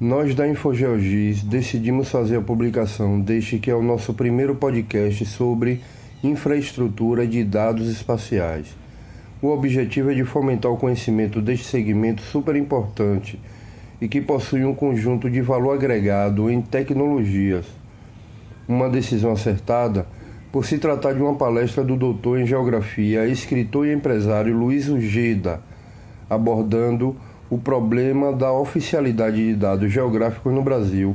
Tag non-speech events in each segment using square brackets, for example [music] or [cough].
Nós da InfoGeogis decidimos fazer a publicação deste que é o nosso primeiro podcast sobre infraestrutura de dados espaciais. O objetivo é de fomentar o conhecimento deste segmento super importante e que possui um conjunto de valor agregado em tecnologias. Uma decisão acertada por se tratar de uma palestra do doutor em Geografia, escritor e empresário Luiz Ujeda, abordando o problema da oficialidade de dados geográficos no Brasil.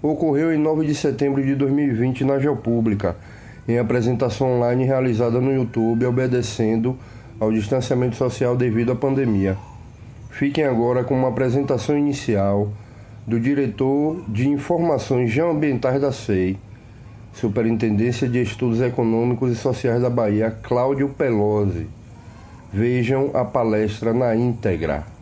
Ocorreu em 9 de setembro de 2020 na Geopública, em apresentação online realizada no YouTube, obedecendo ao distanciamento social devido à pandemia. Fiquem agora com uma apresentação inicial do diretor de Informações Geoambientais da SEI, Superintendência de Estudos Econômicos e Sociais da Bahia, Cláudio Pelosi. Vejam a palestra na íntegra.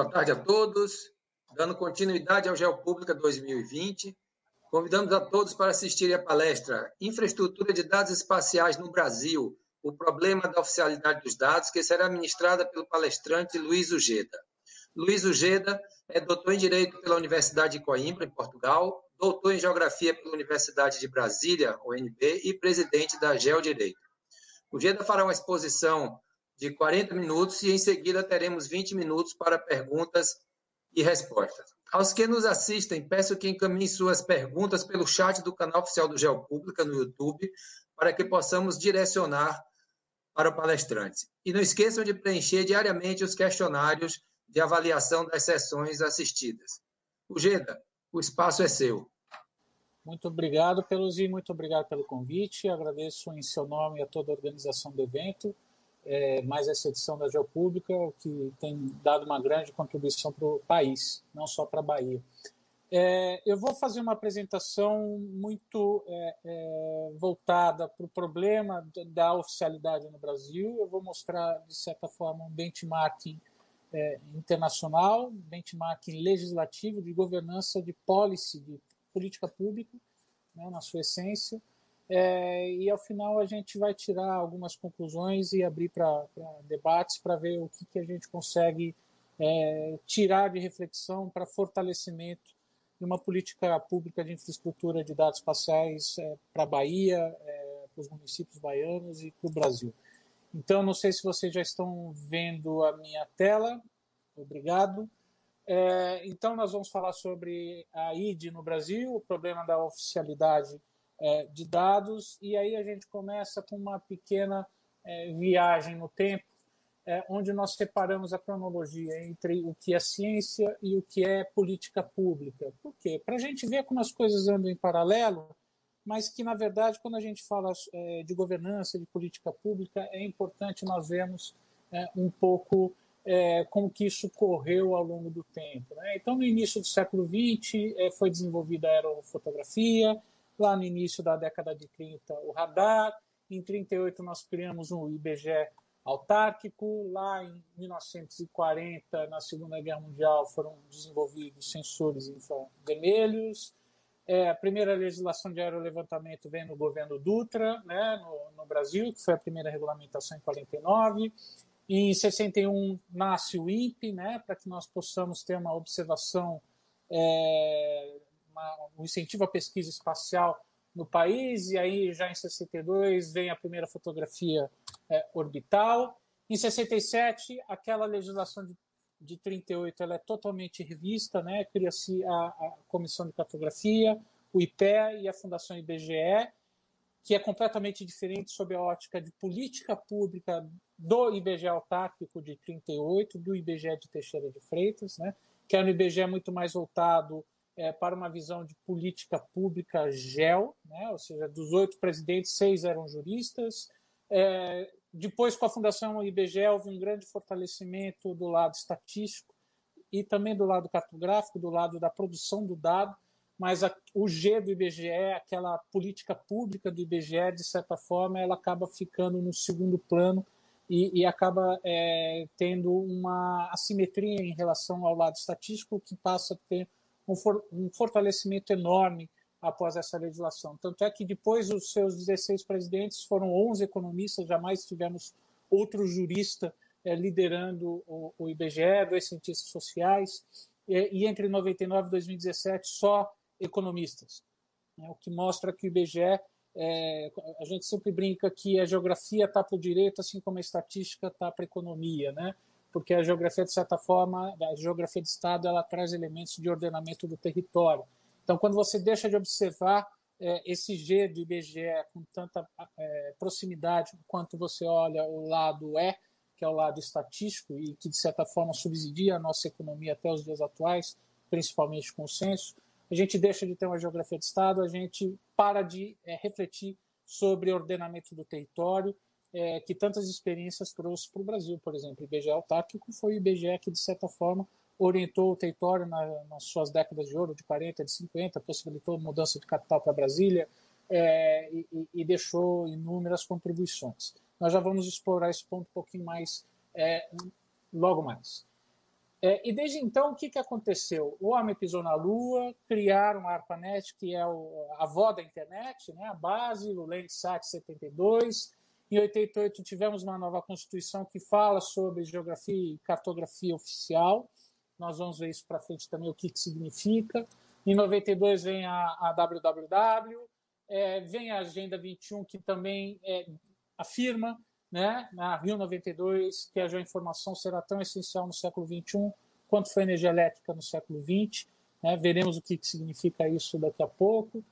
Boa tarde a todos. Dando continuidade ao Geopública 2020, convidamos a todos para assistirem à palestra Infraestrutura de Dados Espaciais no Brasil, o problema da oficialidade dos dados, que será ministrada pelo palestrante Luiz Ujeda. Luiz Ujeda é doutor em Direito pela Universidade de Coimbra, em Portugal, doutor em Geografia pela Universidade de Brasília, UNB, e presidente da Geodireito. Ujeda fará uma exposição de 40 minutos e em seguida teremos 20 minutos para perguntas e respostas. Aos que nos assistem, peço que encaminhem suas perguntas pelo chat do canal oficial do Geopública no YouTube, para que possamos direcionar para o palestrante. E não esqueçam de preencher diariamente os questionários de avaliação das sessões assistidas. Ujeda, o espaço é seu. Muito obrigado, Pelusi, muito obrigado pelo convite. Agradeço em seu nome a toda a organização do evento é, mais essa edição da Geopública, que tem dado uma grande contribuição para o país, não só para a Bahia. É, eu vou fazer uma apresentação muito é, é voltada para o problema da oficialidade no Brasil. Eu vou mostrar, de certa forma, um benchmarking é, internacional, benchmarking legislativo de governança de policy, de política pública, né, na sua essência. É, e ao final a gente vai tirar algumas conclusões e abrir para debates para ver o que, que a gente consegue é, tirar de reflexão para fortalecimento de uma política pública de infraestrutura de dados espaciais é, para a Bahia, é, para os municípios baianos e para o Brasil. Então, não sei se vocês já estão vendo a minha tela. Obrigado. É, então, nós vamos falar sobre a ID no Brasil, o problema da oficialidade é, de dados, e aí a gente começa com uma pequena é, viagem no tempo, é, onde nós separamos a cronologia entre o que é ciência e o que é política pública. Por quê? Para a gente ver como as coisas andam em paralelo, mas que, na verdade, quando a gente fala é, de governança, de política pública, é importante nós vermos é, um pouco é, como que isso correu ao longo do tempo. Né? Então, no início do século XX, é, foi desenvolvida a aerofotografia, Lá no início da década de 30, o radar. Em 38, nós criamos um IBGE autárquico. Lá em 1940, na Segunda Guerra Mundial, foram desenvolvidos sensores infravermelhos. É, a primeira legislação de aerolevantamento vem no governo Dutra, né, no, no, Brasil, que foi a primeira regulamentação em 49. E em 61 nasce o INPE, né, para que nós possamos ter uma observação é, uma, um incentivo à pesquisa espacial no país, e aí já em 62 vem a primeira fotografia é, orbital. Em 67, aquela legislação de, de 38 ela é totalmente revista, né? cria-se a, a, Comissão de Cartografia, o IPE e a Fundação IBGE, que é completamente diferente sob a ótica de política pública do IBGE autárquico de 38, do IBGE de Teixeira de Freitas, né? que é um IBGE muito mais voltado é, para uma visão de política pública gel, né? ou seja, dos oito presidentes, seis eram juristas. É, depois, com a Fundação IBGE, houve um grande fortalecimento do lado estatístico e também do lado cartográfico, do lado da produção do dado, mas a, o G do IBGE, aquela política pública do IBGE, de certa forma, ela acaba ficando no segundo plano e, e acaba é, tendo uma assimetria em relação ao lado estatístico, que passa a ter um, for, um fortalecimento enorme após essa legislação. Tanto é que depois dos seus 16 presidentes foram 11 economistas, jamais tivemos outro jurista é, liderando o, o, IBGE, dois cientistas sociais, e, e, entre 99 e 2017 só economistas. Né, o que mostra que o IBGE, é, a gente sempre brinca que a geografia está para o direito, assim como a estatística está para a economia, né? Porque a geografia, de certa forma, a geografia de Estado, ela traz elementos de ordenamento do território. Então, quando você deixa de observar é, esse G do IBGE com tanta é, proximidade quanto você olha o lado E, que é o lado estatístico e que, de certa forma, subsidia a nossa economia até os dias atuais, principalmente com o censo, a gente deixa de ter uma geografia de Estado, a gente para de é, refletir sobre ordenamento do território, é, que tantas experiências trouxe para o Brasil, por exemplo. O IBGE autárquico foi o IBGE que, de certa forma, orientou o território na, nas suas décadas de ouro, de 40, de 50, possibilitou mudança de capital para Brasília é, e, e, deixou inúmeras contribuições. Nós já vamos explorar esse ponto um pouquinho mais é, logo mais. É, e desde então, o que, que aconteceu? O homem pisou na Lua, criaram a ARPANET, que é o, a avó da internet, né, a base, o Landsat 72, em 88 tivemos uma nova constituição que fala sobre geografia e cartografia oficial. Nós vamos ver isso para frente também o que, que significa. Em 92 vem a, a WWW, é, vem a Agenda 21 que também é, afirma, né, na Rio 92, que a geoinformação será tão essencial no século 21 quanto foi a energia elétrica no século 20. Né, veremos o que, que significa isso daqui a pouco.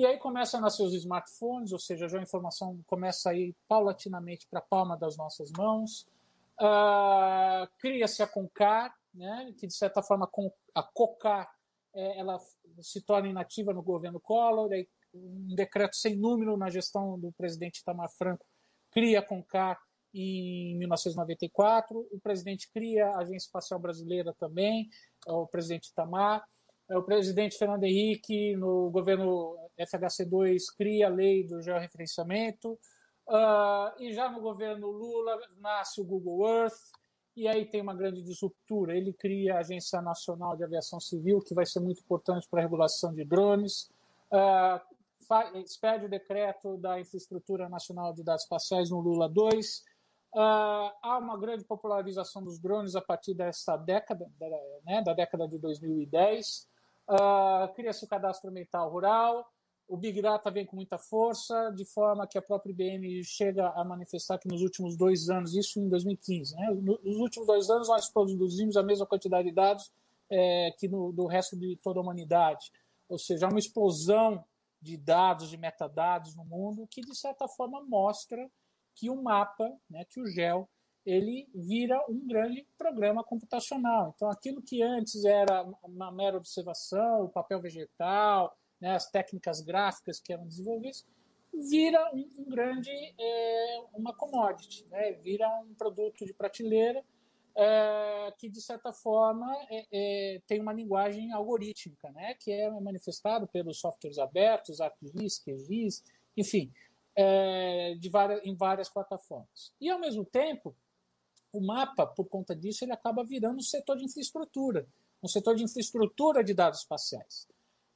E aí começa a nascer os smartphones, ou seja, já a informação começa a ir paulatinamente para a palma das nossas mãos. Uh, Cria-se a Concar, né, que de certa forma a COCAR é, ela se torna inativa no governo Collor, aí um decreto sem número na gestão do presidente Itamar Franco cria a CONCAR em 1994, o presidente cria a Agência Espacial Brasileira também, o presidente Itamar, é, o presidente Fernando Henrique, no governo FHC2, cria a lei do georreferenciamento, uh, e já no governo Lula nasce o Google Earth, e aí tem uma grande disruptura. Ele cria a Agência Nacional de Aviação Civil, que vai ser muito importante para a regulação de drones, uh, expede o decreto da Infraestrutura Nacional de Dados Espaciais no Lula 2, Uh, há uma grande popularização dos drones a partir dessa década, né, da década de 2010. Uh, Cria-se o cadastro ambiental rural, o Big Data vem com muita força, de forma que a própria IBM chega a manifestar que nos últimos dois anos, isso em 2015, né, nos últimos dois anos nós produzimos a mesma quantidade de dados é, que no, do resto de toda a humanidade. Ou seja, uma explosão de dados, de metadados no mundo, que de certa forma mostra que o mapa, né, que o GEL, ele vira um grande programa computacional. Então, aquilo que antes era uma mera observação, o papel vegetal, né, as técnicas gráficas que eram desenvolvidas, vira um, um grande, é, uma commodity, né, vira um produto de prateleira é, que, de certa forma, é, é tem uma linguagem algorítmica, né, que é manifestado pelos softwares abertos, ArcGIS, QGIS, enfim, é, de várias, em várias plataformas. E, ao mesmo tempo, o mapa, por conta disso, ele acaba virando um setor de infraestrutura, um setor de infraestrutura de dados espaciais,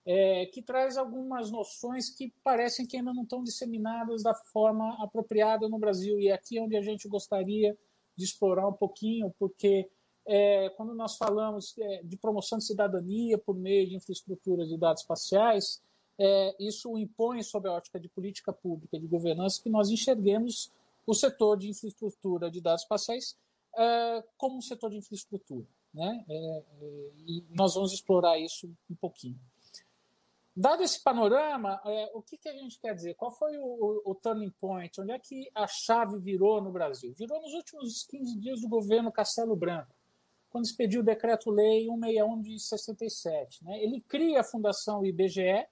é, que traz algumas noções que parecem que ainda não estão disseminadas da forma apropriada no Brasil. E é aqui onde a gente gostaria de explorar um pouquinho, porque é, quando nós falamos é, de promoção de cidadania por meio de infraestruturas de dados espaciais, é, isso impõe sobre a ótica de política pública, de governança, que nós enxerguemos o setor de infraestrutura de dados espaciais é, como um setor de infraestrutura. Né? É, é, e nós vamos explorar isso um pouquinho. Dado esse panorama, é, o que, que, a gente quer dizer? Qual foi o, o, o, turning point? Onde é que a chave virou no Brasil? Virou nos últimos 15 dias do governo Castelo Branco, quando expediu o decreto-lei 161 de 67. Né? Ele cria a Fundação IBGE,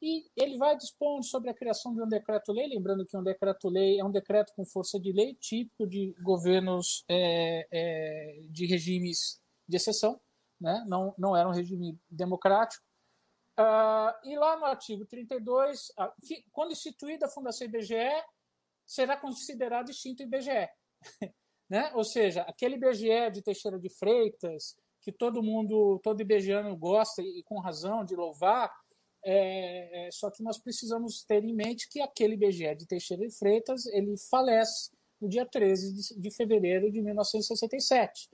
e ele vai dispondo sobre a criação de um decreto-lei, lembrando que um decreto-lei é um decreto com força de lei típico de governos é, é, de regimes de exceção, né? não, não era um regime democrático. Uh, e lá no artigo 32, uh, quando instituída a Fundação IBGE, será considerado extinto IBGE. [laughs] né? Ou seja, aquele IBGE de Teixeira de Freitas, que todo mundo, todo IBGEano gosta, e com razão, de louvar, é, é, só que nós precisamos ter em mente que aquele IBGE de Teixeira e Freitas ele falece no dia 13 de, de fevereiro de 1967.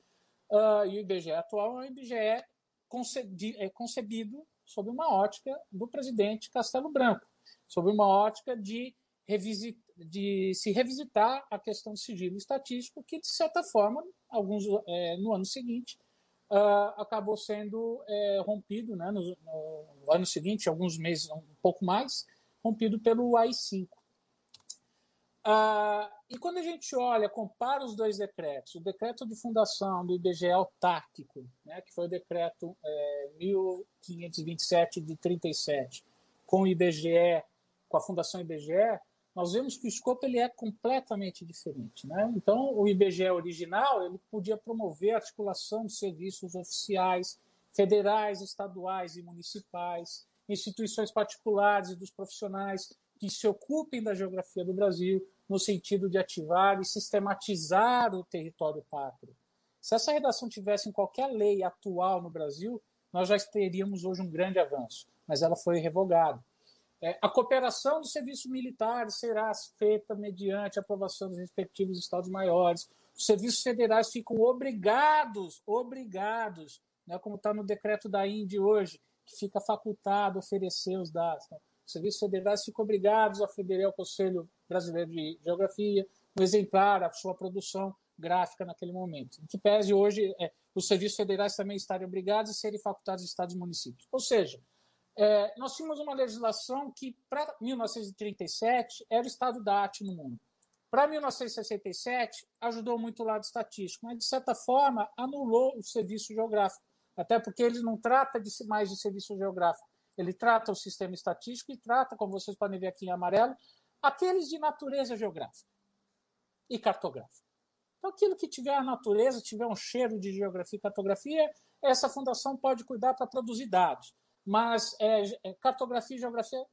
Uh, e o IBGE atual é um IBGE concebi, é concebido sob uma ótica do presidente Castelo Branco, sob uma ótica de, revisit, de se revisitar a questão do sigilo estatístico, que, de certa forma, alguns é, no ano seguinte, uh, acabou sendo é, rompido, né, no, no, ano seguinte, alguns meses, um pouco mais, rompido pelo AI-5. Uh, e quando a gente olha, compara os dois decretos, o decreto de fundação do IBGE autárquico, né, que foi o decreto é, 1527 de 37, com o IBGE, com a fundação IBGE, nós vemos que o escopo ele é completamente diferente. Né? Então, o IBGE original ele podia promover a articulação de serviços oficiais, federais, estaduais e municipais, instituições particulares e dos profissionais que se ocupem da geografia do Brasil, no sentido de ativar e sistematizar o território pátrio. Se essa redação tivesse em qualquer lei atual no Brasil, nós já teríamos hoje um grande avanço, mas ela foi revogada. É, a cooperação dos serviços militares será feita mediante aprovação dos respectivos estados maiores. Os serviços federais ficam obrigados, obrigados, né, como está no decreto da INDE hoje, que fica facultado oferecer os dados. Então, os serviços federais ficam obrigados a federar ao Conselho Brasileiro de Geografia um exemplar, a sua produção gráfica naquele momento. Em que pese hoje é, os serviços federais também estarem obrigados a serem facultados estados e municípios. Ou seja, é, nós tínhamos uma legislação que, para 1937, era o estado da arte no mundo. Para 1967, ajudou muito o lado estatístico, mas, de certa forma, anulou o serviço geográfico, até porque ele não trata de mais de serviço geográfico, ele trata o sistema estatístico e trata, como vocês podem ver aqui em amarelo, aqueles de natureza geográfica e cartográfica. Então, aquilo que tiver a natureza, tiver um cheiro de geografia e cartografia, essa fundação pode cuidar para produzir dados mas é, é, cartografia e geografia,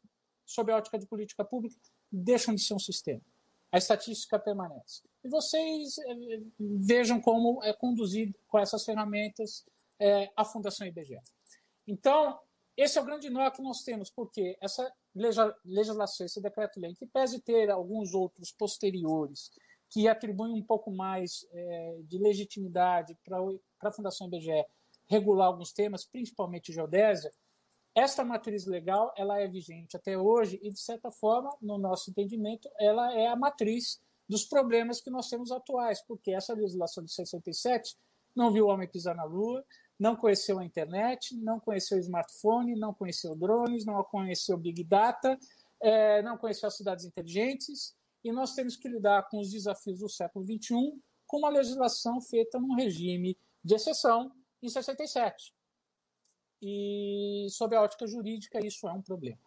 sob a ótica de política pública, deixam de ser um sistema. A estatística permanece. E vocês é, vejam como é conduzido com essas ferramentas é, a Fundação IBGE. Então, esse é o grande nó que nós temos, porque essa legislação, esse decreto-lei, que pese ter alguns outros posteriores, que atribuem um pouco mais é, de legitimidade para a Fundação IBGE regular alguns temas, principalmente geodésia, esta matriz legal ela é vigente até hoje e, de certa forma, no nosso entendimento, ela é a matriz dos problemas que nós temos atuais, porque essa legislação de 67 não viu o homem pisar na Lua, não conheceu a internet, não conheceu o smartphone, não conheceu drones, não conheceu Big Data, é, não conheceu as cidades inteligentes, e nós temos que lidar com os desafios do século XXI com uma legislação feita num regime de exceção em 67 e, sob a ótica jurídica, isso é um problema.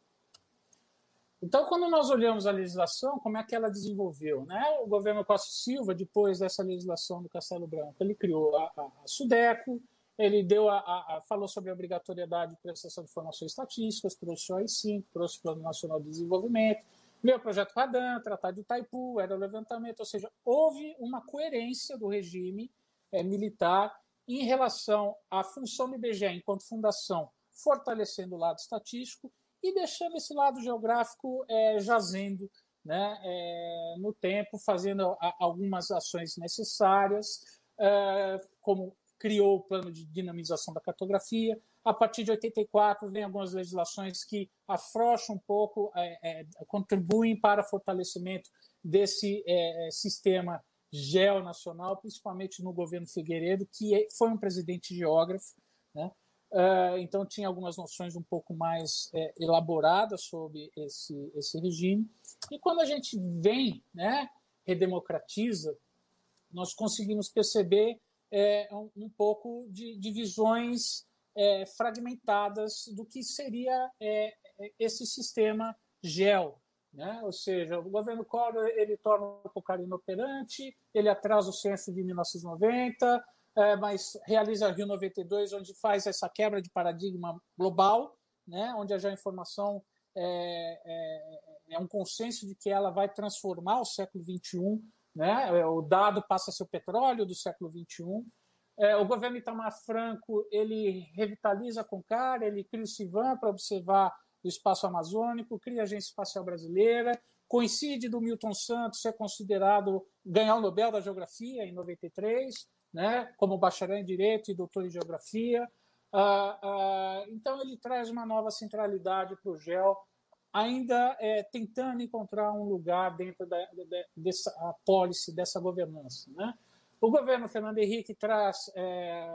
Então, quando nós olhamos a legislação, como é que ela desenvolveu? Né? O governo Costa Silva, depois dessa legislação do Castelo Branco, ele criou a, a, a SUDECO, ele deu a, a, falou sobre a obrigatoriedade de prestação de informações estatísticas, trouxe o AI-5, trouxe o Plano Nacional de Desenvolvimento, o projeto Radan, Tratado de Itaipu, era o levantamento, ou seja, houve uma coerência do regime é, militar em relação à função do IBGE enquanto fundação, fortalecendo o lado estatístico e deixando esse lado geográfico é, jazendo né, é, no tempo, fazendo a, algumas ações necessárias, é, como criou o plano de dinamização da cartografia. A partir de 84, vem algumas legislações que afrouxam um pouco, é, é, contribuem para o fortalecimento desse é, sistema geonacional, principalmente no governo Figueiredo, que é, foi um presidente geógrafo, né? Uh, então tinha algumas noções um pouco mais é, elaboradas sobre esse, esse regime. E quando a gente vem, né, redemocratiza, nós conseguimos perceber é, um, um, pouco de, de visões é, fragmentadas do que seria é, esse sistema gel, né? Ou seja, o governo Collor ele torna o pouco inoperante, ele atrasa o censo de 1990, é, mas realiza Rio 92, onde faz essa quebra de paradigma global, né? onde a geoinformação é, é, é um consenso de que ela vai transformar o século XXI, né? o dado passa a ser o petróleo do século XXI. É, o governo Itamar Franco ele revitaliza a Concar, ele cria o CIVAN para observar do espaço amazônico, cria a Agência Espacial Brasileira, Coincide do Milton Santos ser considerado ganhar o Nobel da Geografia em 93, né, como bacharel em Direito e doutor em Geografia. Ah, ah, então, ele traz uma nova centralidade para o GEL, ainda é, tentando encontrar um lugar dentro da, da, dessa policy, dessa governança. Né? O governo Fernando Henrique traz é,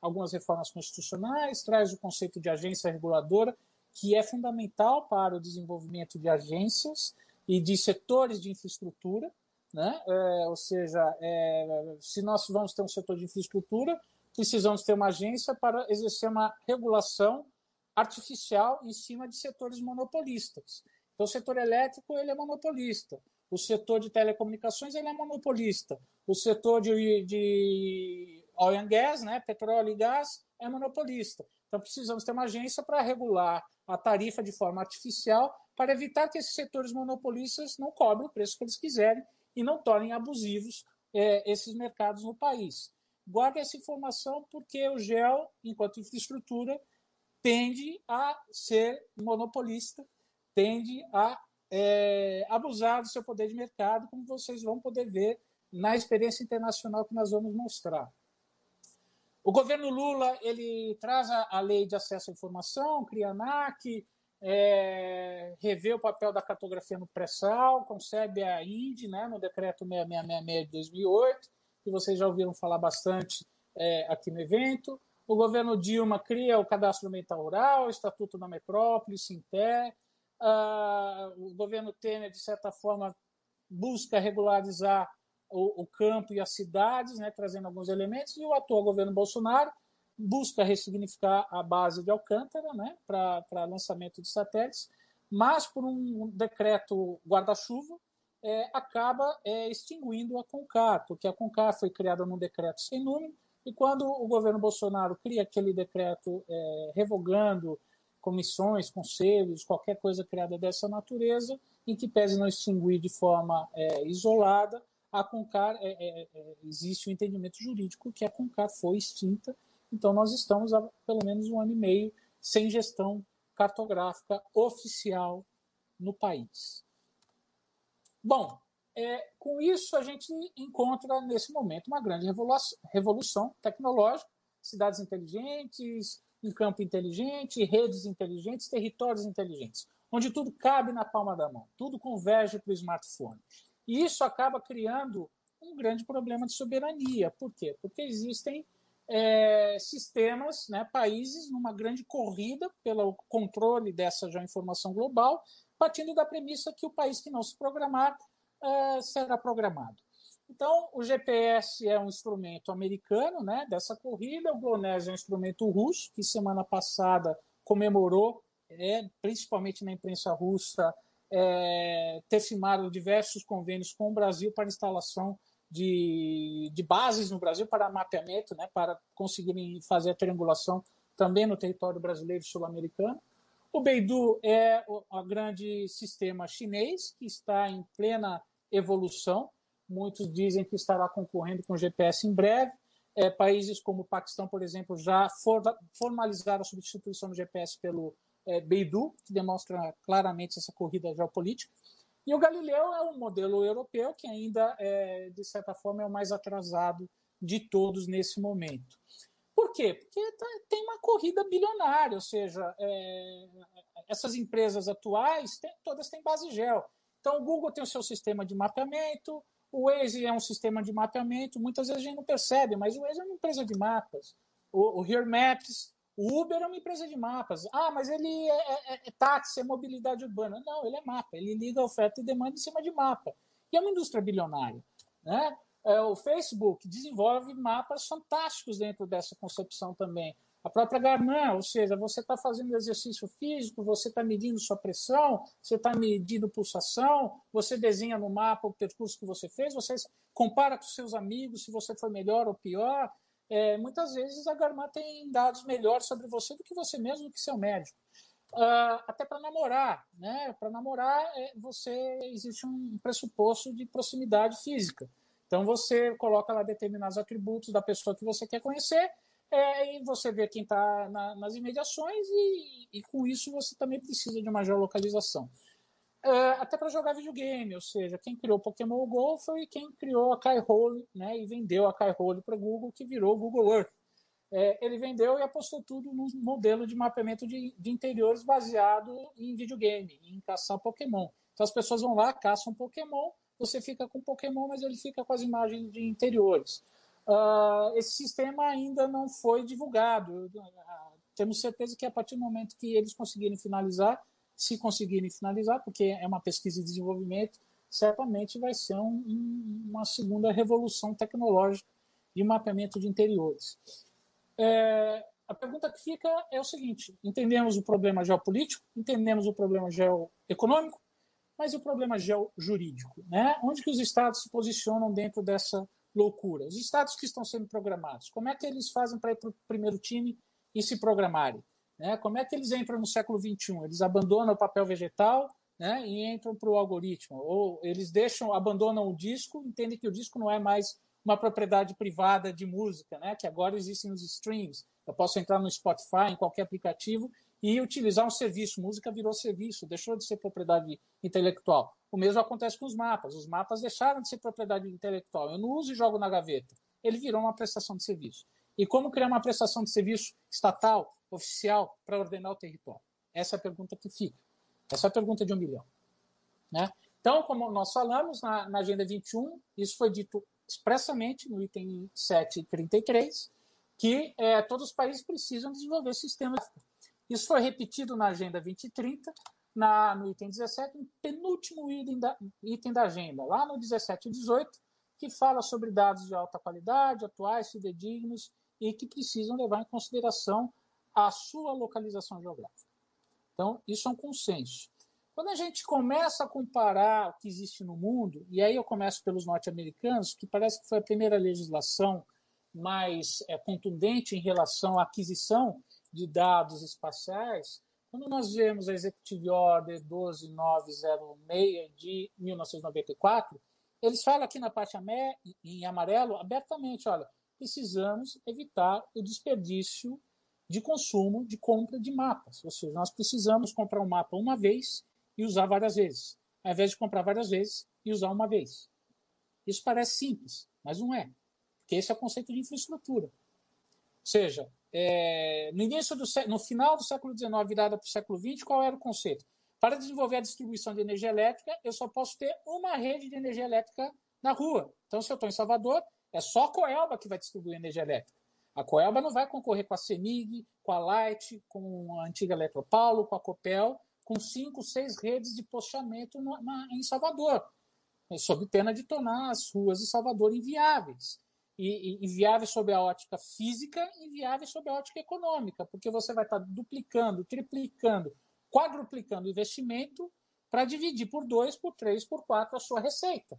algumas reformas constitucionais, traz o conceito de agência reguladora, que é fundamental para o desenvolvimento de agências e de setores de infraestrutura. Né? É, ou seja, é, se nós vamos ter um setor de infraestrutura, precisamos ter uma agência para exercer uma regulação artificial em cima de setores monopolistas. Então, o setor elétrico ele é monopolista, o setor de telecomunicações ele é monopolista, o setor de, de oil and gas, né, petróleo e gás, é monopolista. Então, precisamos ter uma agência para regular a tarifa de forma artificial para evitar que esses setores monopolistas não cobrem o preço que eles quiserem e não tornem abusivos é, esses mercados no país. Guarde essa informação porque o GEL, enquanto infraestrutura, tende a ser monopolista, tende a é, abusar do seu poder de mercado, como vocês vão poder ver na experiência internacional que nós vamos mostrar. O governo Lula ele traz a, a lei de acesso à informação, cria a ANAC, é, revê o papel da cartografia no pré-sal, concebe a INDE né, no decreto 6666 de 2008, que vocês já ouviram falar bastante é, aqui no evento. O governo Dilma cria o Cadastro Ambiental Rural, o Estatuto da Metrópole, Sinté. Ah, o governo Temer, de certa forma, busca regularizar o, o, campo e as cidades, né, trazendo alguns elementos, e o atual governo Bolsonaro busca ressignificar a base de Alcântara né, para lançamento de satélites, mas por um decreto guarda-chuva, é, acaba é, extinguindo a CONCAR, porque a CONCAR foi criada num decreto sem número, e quando o governo Bolsonaro cria aquele decreto é, revogando comissões, conselhos, qualquer coisa criada dessa natureza, em que pese não extinguir de forma é, isolada, a CONCAR, é, é, é, existe o um entendimento jurídico que a CONCAR foi extinta, então nós estamos há pelo menos um ano e meio sem gestão cartográfica oficial no país. Bom, é, com isso a gente encontra nesse momento uma grande revolução, revolução tecnológica, cidades inteligentes, um campo inteligente, redes inteligentes, territórios inteligentes, onde tudo cabe na palma da mão, tudo converge para o smartphone. E isso acaba criando um grande problema de soberania. Por quê? Porque existem é, sistemas, né, países, numa grande corrida pelo controle dessa já informação global, partindo da premissa que o país que não se programar é, será programado. Então, o GPS é um instrumento americano né, dessa corrida, o GLONASS é um instrumento russo, que semana passada comemorou, é, principalmente na imprensa russa, é, ter firmado diversos convênios com o Brasil para instalação de, de bases no Brasil para mapeamento, né, para conseguirem fazer a triangulação também no território brasileiro e sul-americano. O Beidou é o grande sistema chinês que está em plena evolução. Muitos dizem que estará concorrendo com o GPS em breve. É, países como o Paquistão, por exemplo, já for, formalizaram a substituição do GPS pelo é, Beidou, que demonstra claramente essa corrida geopolítica. E o Galileu é um modelo europeu que ainda, é, de certa forma, é o mais atrasado de todos nesse momento. Por quê? Porque tá, tem uma corrida bilionária, ou seja, é, essas empresas atuais tem, todas têm base gel. Então, o Google tem o seu sistema de mapeamento, o Waze é um sistema de mapeamento, muitas vezes a gente não percebe, mas o Waze é uma empresa de mapas. O, o Here Maps, o Uber é uma empresa de mapas. Ah, mas ele é, é, é táxi, é mobilidade urbana. Não, ele é mapa, ele liga oferta e demanda em cima de mapa. E é uma indústria bilionária. Né? É, o Facebook desenvolve mapas fantásticos dentro dessa concepção também. A própria Garmin, ou seja, você está fazendo exercício físico, você está medindo sua pressão, você está medindo pulsação, você desenha no mapa o percurso que você fez, você compara com seus amigos se você foi melhor ou pior. É, muitas vezes a Garmin tem dados melhores sobre você do que você mesmo, do que seu médico. Uh, até para namorar, né? Para namorar, é, você existe um pressuposto de proximidade física. Então você coloca lá determinados atributos da pessoa que você quer conhecer é, e você vê quem está na, nas imediações e, e, com isso você também precisa de uma geolocalização. É, até para jogar videogame, ou seja, quem criou Pokémon Go foi quem criou a Kai-Hole, né, e vendeu a Kai-Hole para o Google, que virou Google Earth. É, ele vendeu e apostou tudo num modelo de mapeamento de, de, interiores baseado em videogame, em caçar Pokémon. Então as pessoas vão lá, caçam Pokémon, você fica com Pokémon, mas ele fica com as imagens de interiores. Uh, esse sistema ainda não foi divulgado. Uh, temos certeza que a partir do momento que eles conseguirem finalizar, se conseguirem finalizar, porque é uma pesquisa e desenvolvimento, certamente vai ser um, uma segunda revolução tecnológica de mapeamento de interiores. É, a pergunta que fica é o seguinte: entendemos o problema geopolítico, entendemos o problema geoeconômico, mas e o problema geojurídico? Né? Onde que os estados se posicionam dentro dessa loucura? Os estados que estão sendo programados, como é que eles fazem para ir para o primeiro time e se programarem? Né? Como é que eles entram no século XXI? Eles abandonam o papel vegetal né, e entram para o algoritmo? Ou eles deixam, abandonam o disco, entendem que o disco não é mais uma propriedade privada de música, né, que agora existem os streams. Eu posso entrar no Spotify, em qualquer aplicativo, e utilizar um serviço. Música virou serviço, deixou de ser propriedade intelectual. O mesmo acontece com os mapas. Os mapas deixaram de ser propriedade intelectual. Eu não uso e jogo na gaveta. Ele virou uma prestação de serviço. E como criar uma prestação de serviço estatal, oficial, para ordenar o território? Essa é a pergunta que fica. Essa é a pergunta de um milhão. Né? Então, como nós falamos na, na Agenda 21, isso foi dito expressamente no item 733, que é, todos os países precisam desenvolver sistemas. Isso foi repetido na Agenda 2030, na, no item 17, no penúltimo item da, item da agenda, lá no 17 e 18, que fala sobre dados de alta qualidade, atuais, fidedignos e que precisam levar em consideração a sua localização geográfica. Então, isso é um consenso. Quando a gente começa a comparar o que existe no mundo, e aí eu começo pelos norte-americanos, que parece que foi a primeira legislação mais é, contundente em relação à aquisição de dados espaciais, quando nós vemos a Executive Order 12906 de 1994, eles falam aqui na parte em amarelo abertamente, olha, precisamos evitar o desperdício de consumo, de compra de mapas. Ou seja, nós precisamos comprar um mapa uma vez e usar várias vezes, ao invés de comprar várias vezes e usar uma vez. Isso parece simples, mas não é, porque esse é o conceito de infraestrutura. Ou seja, é, no início do no final do século XIX, virada para o século XX, qual era o conceito? Para desenvolver a distribuição de energia elétrica, eu só posso ter uma rede de energia elétrica na rua. Então, se eu estou em Salvador, é só a Coelba que vai distribuir energia elétrica. A Coelba não vai concorrer com a CEMIG, com a Light, com a antiga Eletropaulo, com a Copel, com cinco, seis redes de postamento na, em Salvador, sob pena de tornar as ruas de Salvador inviáveis. E, e, inviáveis sob a ótica física inviáveis sob a ótica econômica, porque você vai estar duplicando, triplicando, quadruplicando o investimento para dividir por dois, por três, por quatro a sua receita.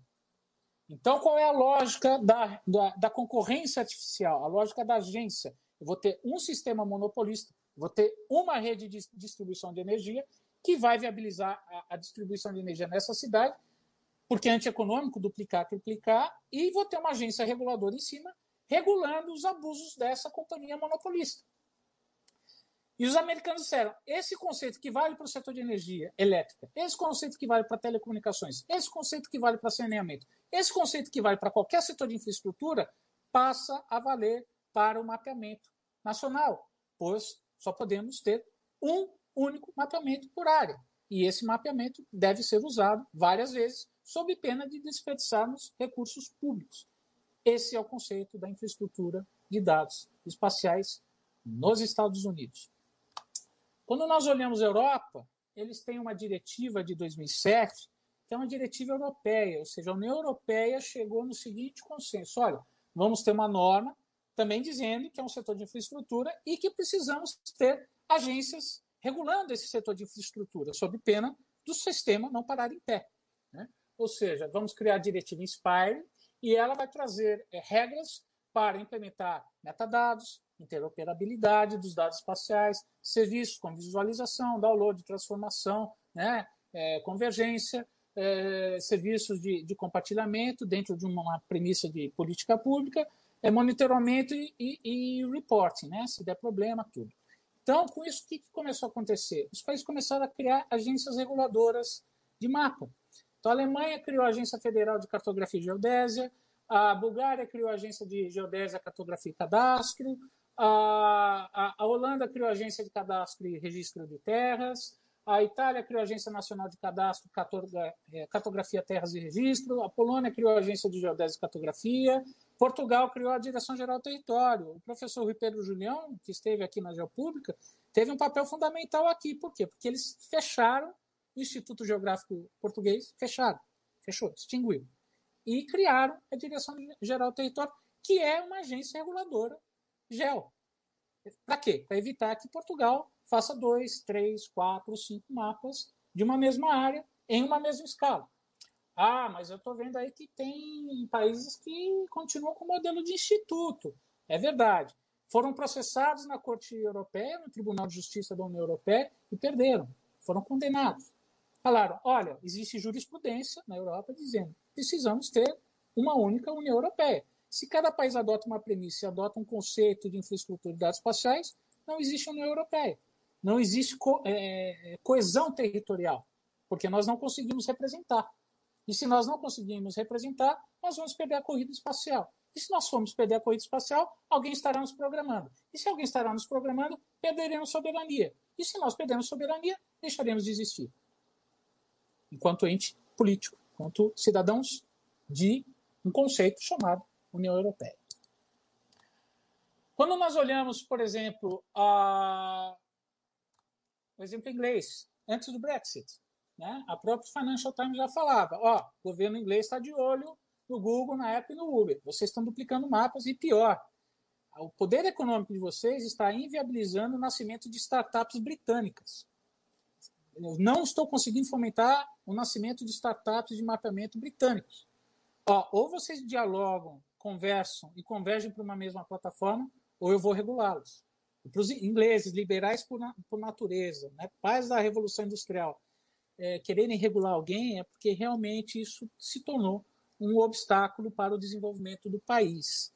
Então, qual é a lógica da, da, da concorrência artificial? A lógica da agência. Eu vou ter um sistema monopolista, vou ter uma rede de distribuição de energia que vai viabilizar a, a distribuição de energia nessa cidade, porque é antieconômico duplicar, triplicar, e vou ter uma agência reguladora em cima regulando os abusos dessa companhia monopolista. E os americanos disseram: esse conceito que vale para o setor de energia elétrica, esse conceito que vale para telecomunicações, esse conceito que vale para saneamento, esse conceito que vale para qualquer setor de infraestrutura, passa a valer para o mapeamento nacional, pois só podemos ter um único mapeamento por área. E esse mapeamento deve ser usado várias vezes, sob pena de desperdiçarmos recursos públicos. Esse é o conceito da infraestrutura de dados espaciais nos Estados Unidos. Quando nós olhamos a Europa, eles têm uma diretiva de 2007, que é uma diretiva europeia, ou seja, a União Europeia chegou no seguinte consenso: olha, vamos ter uma norma também dizendo que é um setor de infraestrutura e que precisamos ter agências regulando esse setor de infraestrutura, sob pena do sistema não parar em pé. Né? Ou seja, vamos criar a diretiva Inspire e ela vai trazer é, regras para implementar metadados, interoperabilidade dos dados espaciais, serviços com visualização, download, transformação, né? É, convergência, é, serviços de, de, compartilhamento dentro de uma premissa de política pública, é, monitoramento e, e, e reporting, né? se der problema, tudo. Então, com isso, o que começou a acontecer? Os países começaram a criar agências reguladoras de mapa. Então, a Alemanha criou a Agência Federal de Cartografia e Geodésia, a Bulgária criou a Agência de Geodésia, Cartografia e Cadastro, a, a, Holanda criou a Agência de Cadastro e Registro de Terras, a Itália criou a Agência Nacional de Cadastro, é, Cartografia, Terras e Registro. A Polônia criou a Agência de Geodésia e Cartografia. Portugal criou a Direção Geral do Território. O professor Rui Pedro Julião, que esteve aqui na Geopública, teve um papel fundamental aqui. Por quê? Porque eles fecharam o Instituto Geográfico Português, fecharam, fechou, extinguiu. E criaram a Direção Geral do Território, que é uma agência reguladora GEO. Para quê? Para evitar que Portugal faça dois, três, quatro, cinco mapas de uma mesma área em uma mesma escala. Ah, mas eu estou vendo aí que tem países que continuam com o modelo de instituto. É verdade. Foram processados na Corte Europeia, no Tribunal de Justiça da União Europeia, e perderam. Foram condenados. Falaram: olha, existe jurisprudência na Europa dizendo precisamos ter uma única União Europeia. Se cada país adota uma premissa e adota um conceito de infraestrutura de dados espaciais, não existe União Europeia. Não existe co é, é, coesão territorial, porque nós não conseguimos representar. E se nós não conseguimos representar, nós vamos perder a corrida espacial. E se nós formos perder a corrida espacial, alguém estará nos programando. E se alguém estará nos programando, perderemos soberania. E se nós perdermos soberania, deixaremos de existir. Enquanto ente político, enquanto cidadãos de um conceito chamado União Europeia. Quando nós olhamos, por exemplo, a o exemplo inglês, antes do Brexit. Né? A própria Financial Times já falava: ó, o governo inglês está de olho no Google, na Apple e no Uber. Vocês estão duplicando mapas e pior, o poder econômico de vocês está inviabilizando o nascimento de startups britânicas. Eu não estou conseguindo fomentar o nascimento de startups de mapeamento britânicos. Ó, ou vocês dialogam, conversam e convergem para uma mesma plataforma, ou eu vou regulá-los para os ingleses, liberais por, por natureza, né, pais da Revolução Industrial, é, quererem regular alguém é porque realmente isso se tornou um obstáculo para o desenvolvimento do país.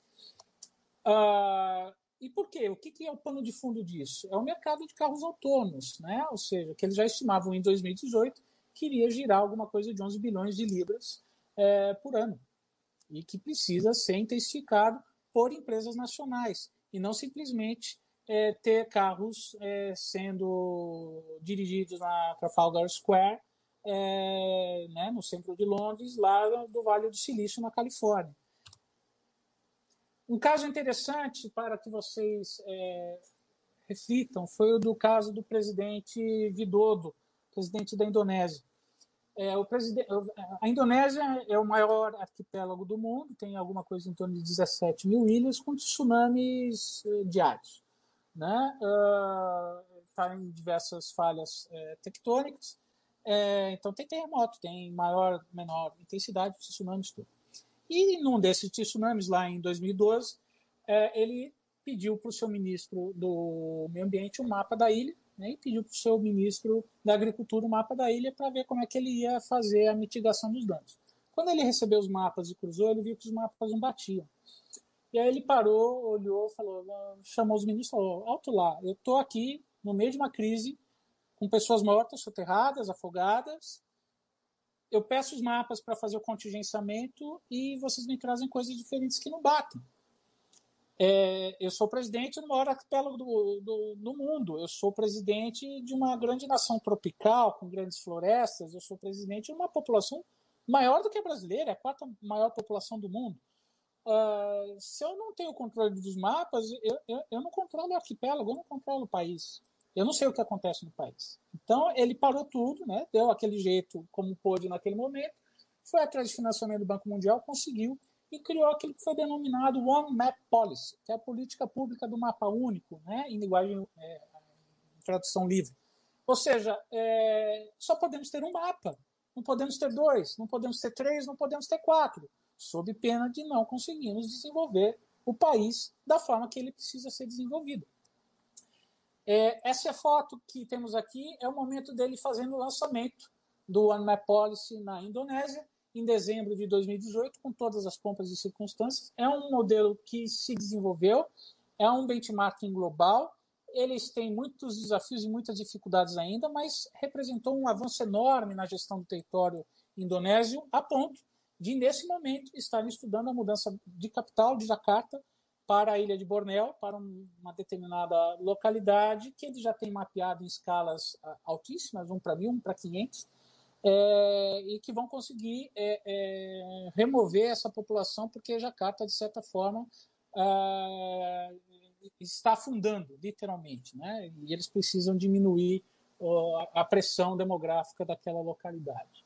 Ah, e por quê? O que, que é o pano de fundo disso? É o mercado de carros autônomos, né? ou seja, que eles já estimavam em 2018 que iria girar alguma coisa de 11 bilhões de libras é, por ano, e que precisa ser intensificado por empresas nacionais, e não simplesmente é, ter carros é, sendo dirigidos na Trafalgar Square, é, né, no centro de Londres, lá do Vale do Silício, na Califórnia. Um caso interessante para que vocês é, reflitam foi o do caso do presidente Widodo, presidente da Indonésia. É, o presidente, a Indonésia é o maior arquipélago do mundo, tem alguma coisa em torno de 17 mil ilhas, com tsunamis é, diários né? Uh, em diversas falhas é, tectônicas. É, então tem terremoto, tem maior, menor intensidade de tsunamis tudo. E num desses tsunamis lá em 2012, é, ele pediu para o seu ministro do meio ambiente um mapa da ilha, né, e pediu para o seu ministro da agricultura um mapa da ilha para ver como é que ele ia fazer a mitigação dos danos. Quando ele recebeu os mapas e cruzou, ele viu que os mapas não batiam. E aí ele parou, olhou, falou, chamou os ministros, falou, alto lá, eu estou aqui no meio de uma crise, com pessoas mortas, soterradas, afogadas. Eu peço os mapas para fazer o contingenciamento e vocês me trazem coisas diferentes que não batem. É, eu sou presidente do maior arquipélago do, do, do, mundo. Eu sou presidente de uma grande nação tropical, com grandes florestas. Eu sou presidente de uma população maior do que a brasileira, é a quarta maior população do mundo. Uh, se eu não tenho controle dos mapas, eu, eu, eu, não controlo o arquipélago, eu não controlo o país. Eu não sei o que acontece no país. Então, ele parou tudo, né, deu aquele jeito como pôde naquele momento, foi atrás de financiamento do Banco Mundial, conseguiu e criou aquilo que foi denominado One Map Policy, que é a política pública do mapa único, né, em linguagem, é, em tradução livre. Ou seja, é, só podemos ter um mapa, não podemos ter dois, não podemos ter três, não podemos ter quatro sob pena de não conseguirmos desenvolver o país da forma que ele precisa ser desenvolvido. É, essa foto que temos aqui é o momento dele fazendo o lançamento do One Map Policy na Indonésia, em dezembro de 2018, com todas as pompas e circunstâncias. É um modelo que se desenvolveu, é um benchmarking global, eles têm muitos desafios e muitas dificuldades ainda, mas representou um avanço enorme na gestão do território indonésio, a ponto de, nesse momento, estarem estudando a mudança de capital de Jakarta para a ilha de Bornéu, para uma determinada localidade, que eles já têm mapeado em escalas ah, altíssimas, um para mil, um para 500, é, e que vão conseguir é, é, remover essa população, porque Jakarta, de certa forma, é, está afundando, literalmente, né? e eles precisam diminuir a pressão demográfica daquela localidade.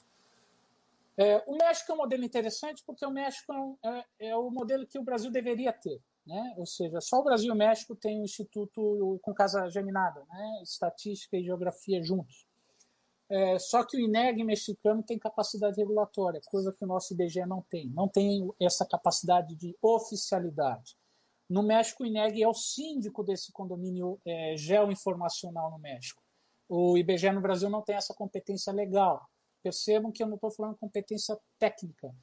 É, o México é um modelo interessante porque o México é, é, o modelo que o Brasil deveria ter. Né? Ou seja, só o Brasil e o México têm um instituto com casa geminada, né? estatística e geografia juntos. É, só que o INEG mexicano tem capacidade regulatória, coisa que o nosso IBGE não tem. Não tem essa capacidade de oficialidade. No México, o INEG é o síndico desse condomínio é, geoinformacional no México. O IBGE no Brasil não tem essa competência legal. Percebam que eu não estou falando competência técnica.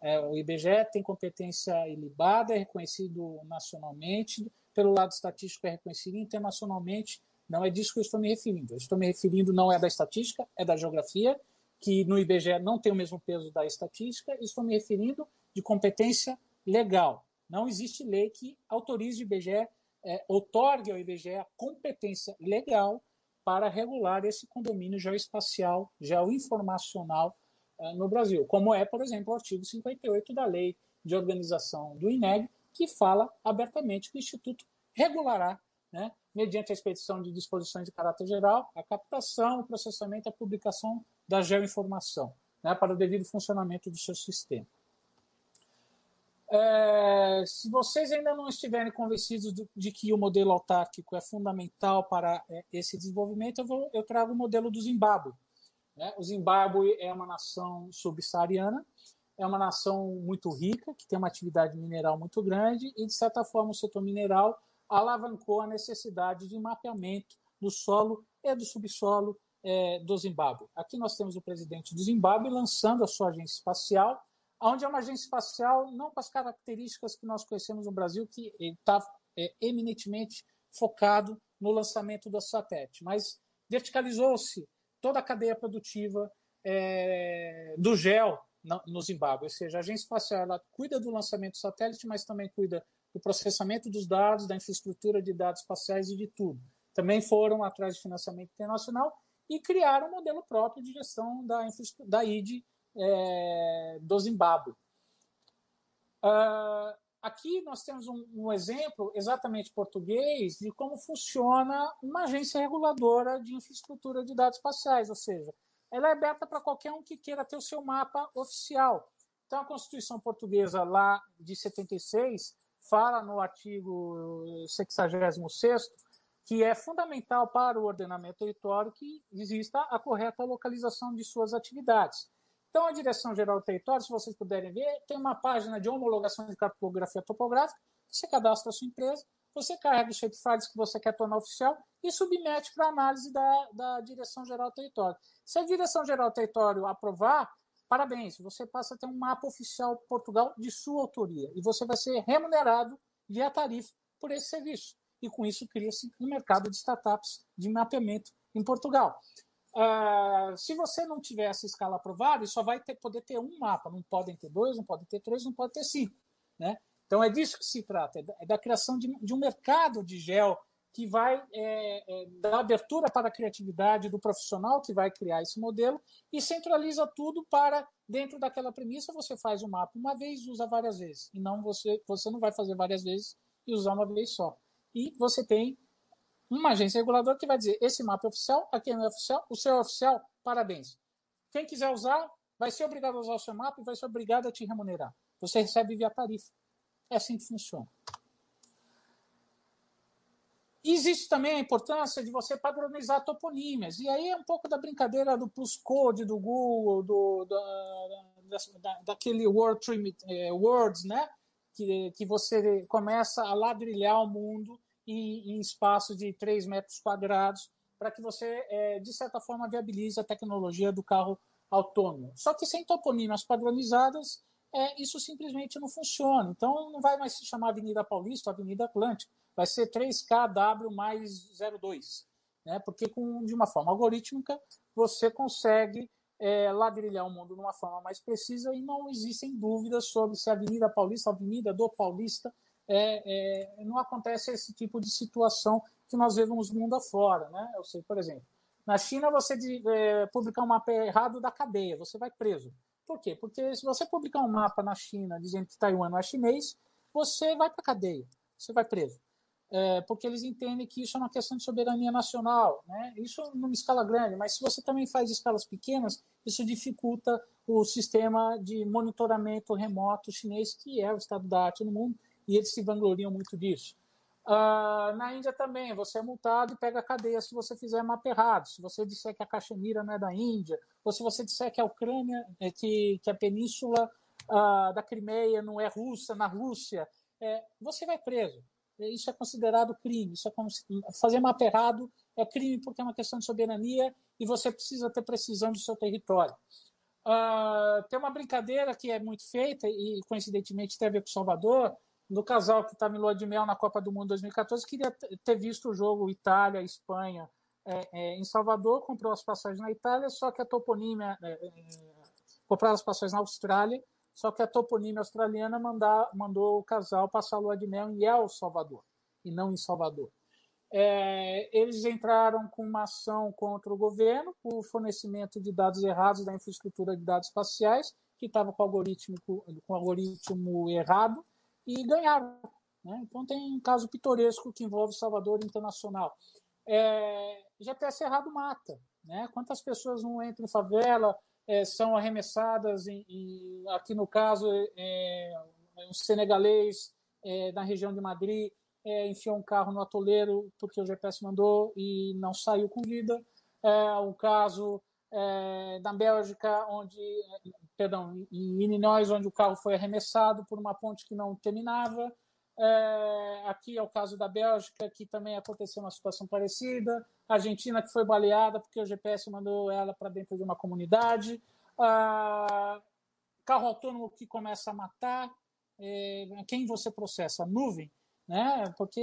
É, o IBGE tem competência ilibada, é reconhecido nacionalmente, pelo lado estatístico é reconhecido internacionalmente. Não é disso que eu estou me referindo. Eu estou me referindo não é da estatística, é da geografia, que no IBGE não tem o mesmo peso da estatística. Estou me referindo de competência legal. Não existe lei que autorize o IBGE, é, ao IBGE a competência legal para regular esse condomínio geoespacial, geoinformacional uh, no Brasil, como é, por exemplo, o artigo 58 da Lei de Organização do INEG, que fala abertamente que o Instituto regulará, né, mediante a expedição de disposições de caráter geral, a captação, o processamento e a publicação da geoinformação, né, para o devido funcionamento do seu sistema. É, se vocês ainda não estiverem convencidos de, de, que o modelo autárquico é fundamental para é, esse desenvolvimento, eu, vou, eu, trago o modelo do Zimbábue. Né? O Zimbábue é uma nação subsaariana, é uma nação muito rica, que tem uma atividade mineral muito grande, e, de certa forma, o setor mineral alavancou a necessidade de mapeamento do solo e do subsolo é, do Zimbábue. Aqui nós temos o presidente do Zimbábue lançando a sua agência espacial, onde é uma agência espacial não com as características que nós conhecemos no Brasil, que está é, eminentemente focado no lançamento do satélite, mas verticalizou-se toda a cadeia produtiva é, do GEL no, Zimbábue, ou seja, a agência espacial ela cuida do lançamento do satélite, mas também cuida do processamento dos dados, da infraestrutura de dados espaciais e de tudo. Também foram atrás de financiamento internacional e criaram um modelo próprio de gestão da, da ID é, do Zimbábue. Uh, aqui nós temos um, um, exemplo exatamente português de como funciona uma agência reguladora de infraestrutura de dados espaciais, ou seja, ela é aberta para qualquer um que queira ter o seu mapa oficial. Então, a Constituição Portuguesa, lá de 76, fala no artigo 66 que é fundamental para o ordenamento território que exista a correta localização de suas atividades. Então, a Direção-Geral do Território, se vocês puderem ver, tem uma página de homologação de cartografia topográfica, você cadastra a sua empresa, você carrega os shapefiles que você quer tornar oficial e submete para análise da, da Direção-Geral do Território. Se a Direção-Geral do Território aprovar, parabéns, você passa a ter um mapa oficial Portugal de sua autoria e você vai ser remunerado via tarifa por esse serviço. E com isso cria-se um mercado de startups de mapeamento em Portugal. Uh, se você não tiver essa escala aprovada, só vai ter, poder ter um mapa. Não podem ter dois, não podem ter três, não pode ter cinco. Né? Então é disso que se trata, é da, é da criação de, de, um mercado de gel que vai é, é, dar abertura para a criatividade do profissional que vai criar esse modelo e centraliza tudo para, dentro daquela premissa, você faz o mapa uma vez usa várias vezes. E não você, você não vai fazer várias vezes e usar uma vez só. E você tem uma agência reguladora que vai dizer: esse mapa é oficial, aquele não é oficial, o seu é oficial, parabéns. Quem quiser usar, vai ser obrigado a usar o seu mapa e vai ser obrigado a te remunerar. Você recebe via tarifa. É assim que funciona. Existe também a importância de você padronizar toponímias. E aí é um pouco da brincadeira do Plus Code do Google, do, da, da, daquele Word Tree, eh, Words, né? Que, que você começa a ladrilhar o mundo em, em espaço de 3 metros quadrados, para que você, é, de certa forma, viabilize a tecnologia do carro autônomo. Só que sem toponímias padronizadas, é, isso simplesmente não funciona. Então, não vai mais se chamar Avenida Paulista ou Avenida Atlântica. Vai ser 3KW mais 02, né? porque com, de uma forma algorítmica você consegue é, ladrilhar o mundo de uma forma mais precisa e não existem dúvidas sobre se a Avenida Paulista, a Avenida do Paulista, é, é, não acontece esse tipo de situação que nós vemos mundo afora. Né? Eu sei, por exemplo, na China você é, publicar um mapa errado da cadeia, você vai preso. Por quê? Porque se você publicar um mapa na China dizendo que Taiwan não é chinês, você vai para a cadeia, você vai preso. É, porque eles entendem que isso é uma questão de soberania nacional, né? Isso numa escala grande, mas se você também faz escalas pequenas, isso dificulta o sistema de monitoramento remoto chinês, que é o estado da arte no mundo, e eles se vangloriam muito disso. Uh, na Índia também, você é multado e pega a cadeia se você fizer mapa errado. Se você disser que a Caxemira não é da Índia, ou se você disser que a Ucrânia, é, que, que a península uh, da Crimeia não é russa, na Rússia, é, você vai preso. Isso é considerado crime. Isso é como se, fazer mapa errado é crime porque é uma questão de soberania e você precisa ter precisão do seu território. Uh, tem uma brincadeira que é muito feita e coincidentemente tem a ver com Salvador, no casal que está em lua de mel na Copa do Mundo 2014, queria ter visto o jogo Itália-Espanha é, é, em Salvador, comprou as passagens na Itália, só que a toponímia. É, é comprou as passagens na Austrália, só que a toponímia australiana mandar, mandou o casal passar a lua de mel em El Salvador, e não em Salvador. É, eles entraram com uma ação contra o governo por fornecimento de dados errados da infraestrutura de dados espaciais, que estava com com algoritmo errado, e ganharam. Né? Então tem um caso pitoresco que envolve Salvador Internacional. É, GPS errado mata. Né? Quantas pessoas não entram em favela, é, são arremessadas, em, em, aqui no caso, é, um senegalês é, na região de Madrid é, enfiou um carro no atoleiro porque o GPS mandou e não saiu com vida. É, um caso é, na Bélgica, onde, perdão, em Illinois, onde o carro foi arremessado por uma ponte que não terminava. É, aqui é o caso da Bélgica, que também aconteceu uma situação parecida. A Argentina, que foi baleada porque o GPS mandou ela para dentro de uma comunidade. Ah, carro autônomo que começa a matar. É, quem você processa? Nuvem né? Porque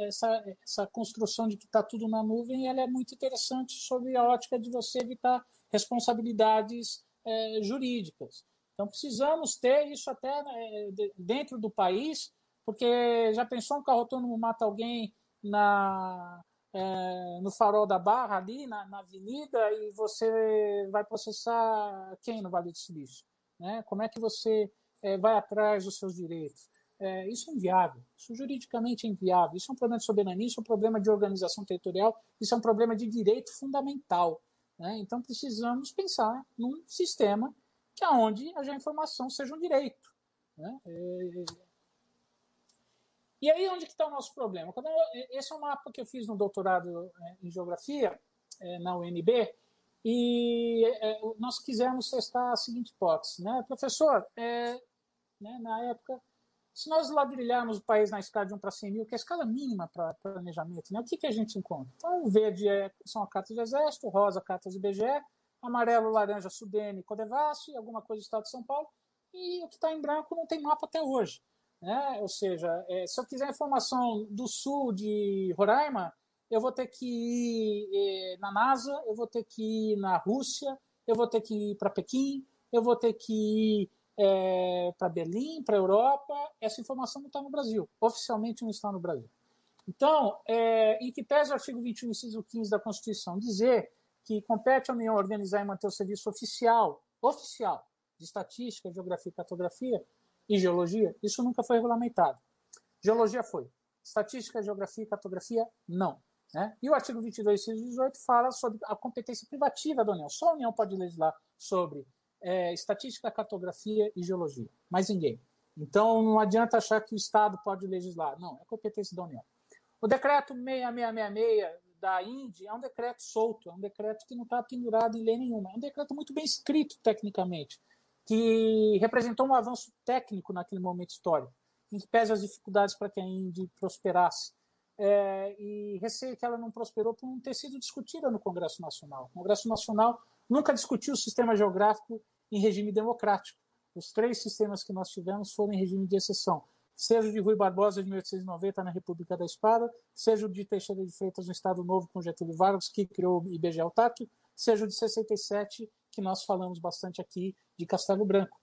essa, essa construção de que está tudo na nuvem ela é muito interessante sob a ótica de você evitar responsabilidades é, jurídicas. Então precisamos ter isso até é, dentro do país, porque já pensou um carro autônomo mata alguém na é, no farol da Barra ali na, na, avenida e você vai processar quem no Vale do Silício, né? Como é que você é, vai atrás dos seus direitos? É, isso é inviável, isso juridicamente é inviável, isso é um problema de soberania, isso é um problema de organização territorial, isso é um problema de direito fundamental. Né? Então precisamos pensar num sistema que é onde a informação seja um direito. Né? E aí onde que está o nosso problema? Quando eu, esse é um mapa que eu fiz no doutorado é, em geografia é, na UNB e é, nós quisemos testar a seguinte hipótese, né? professor, é, né, na época se nós ladrilharmos o país na escala de 1 para 100 mil, que é a escala mínima para planejamento, né, o que, que a gente encontra? Então, o verde é, são as cartas do Exército, rosa, cartas do IBGE, amarelo, laranja, Sudene, Codevasf, alguma coisa do Estado de São Paulo, e o que está em branco não tem mapa até hoje. Né? Ou seja, é, se eu quiser informação do sul de Roraima, eu vou ter que ir é, na NASA, eu vou ter que ir na Rússia, eu vou ter que ir para Pequim, eu vou ter que ir é, para Berlim, para a Europa, essa informação não está no Brasil. Oficialmente não está no Brasil. Então, é, em que pese o artigo 21, inciso 15 da Constituição dizer que compete à União organizar e manter o serviço oficial, oficial, de estatística, geografia, cartografia e geologia, isso nunca foi regulamentado. Geologia foi. Estatística, geografia e cartografia, não. Né? E o artigo 22, inciso 18 fala sobre a competência privativa da União. Só a União pode legislar sobre é, estatística, cartografia e geologia. Mais ninguém. Então não adianta achar que o Estado pode legislar. Não, é competência da União. O decreto 6666 da Índia é um decreto solto, é um decreto que não está pendurado em lei nenhuma. É um decreto muito bem escrito tecnicamente, que representou um avanço técnico naquele momento histórico, em que pese as dificuldades para que a Índia prosperasse. É, e receio que ela não prosperou por não ter sido discutida no Congresso Nacional. O Congresso Nacional nunca discutiu o sistema geográfico em regime democrático. Os três sistemas que nós tivemos foram em regime de exceção. seja o de Rui Barbosa de 1890 na República da Espada, seja o de Teixeira de Freitas no Estado Novo com Getúlio Vargas, que criou o IBGE Autárquico, seja o de 67, que nós falamos bastante aqui, de Castelo Branco.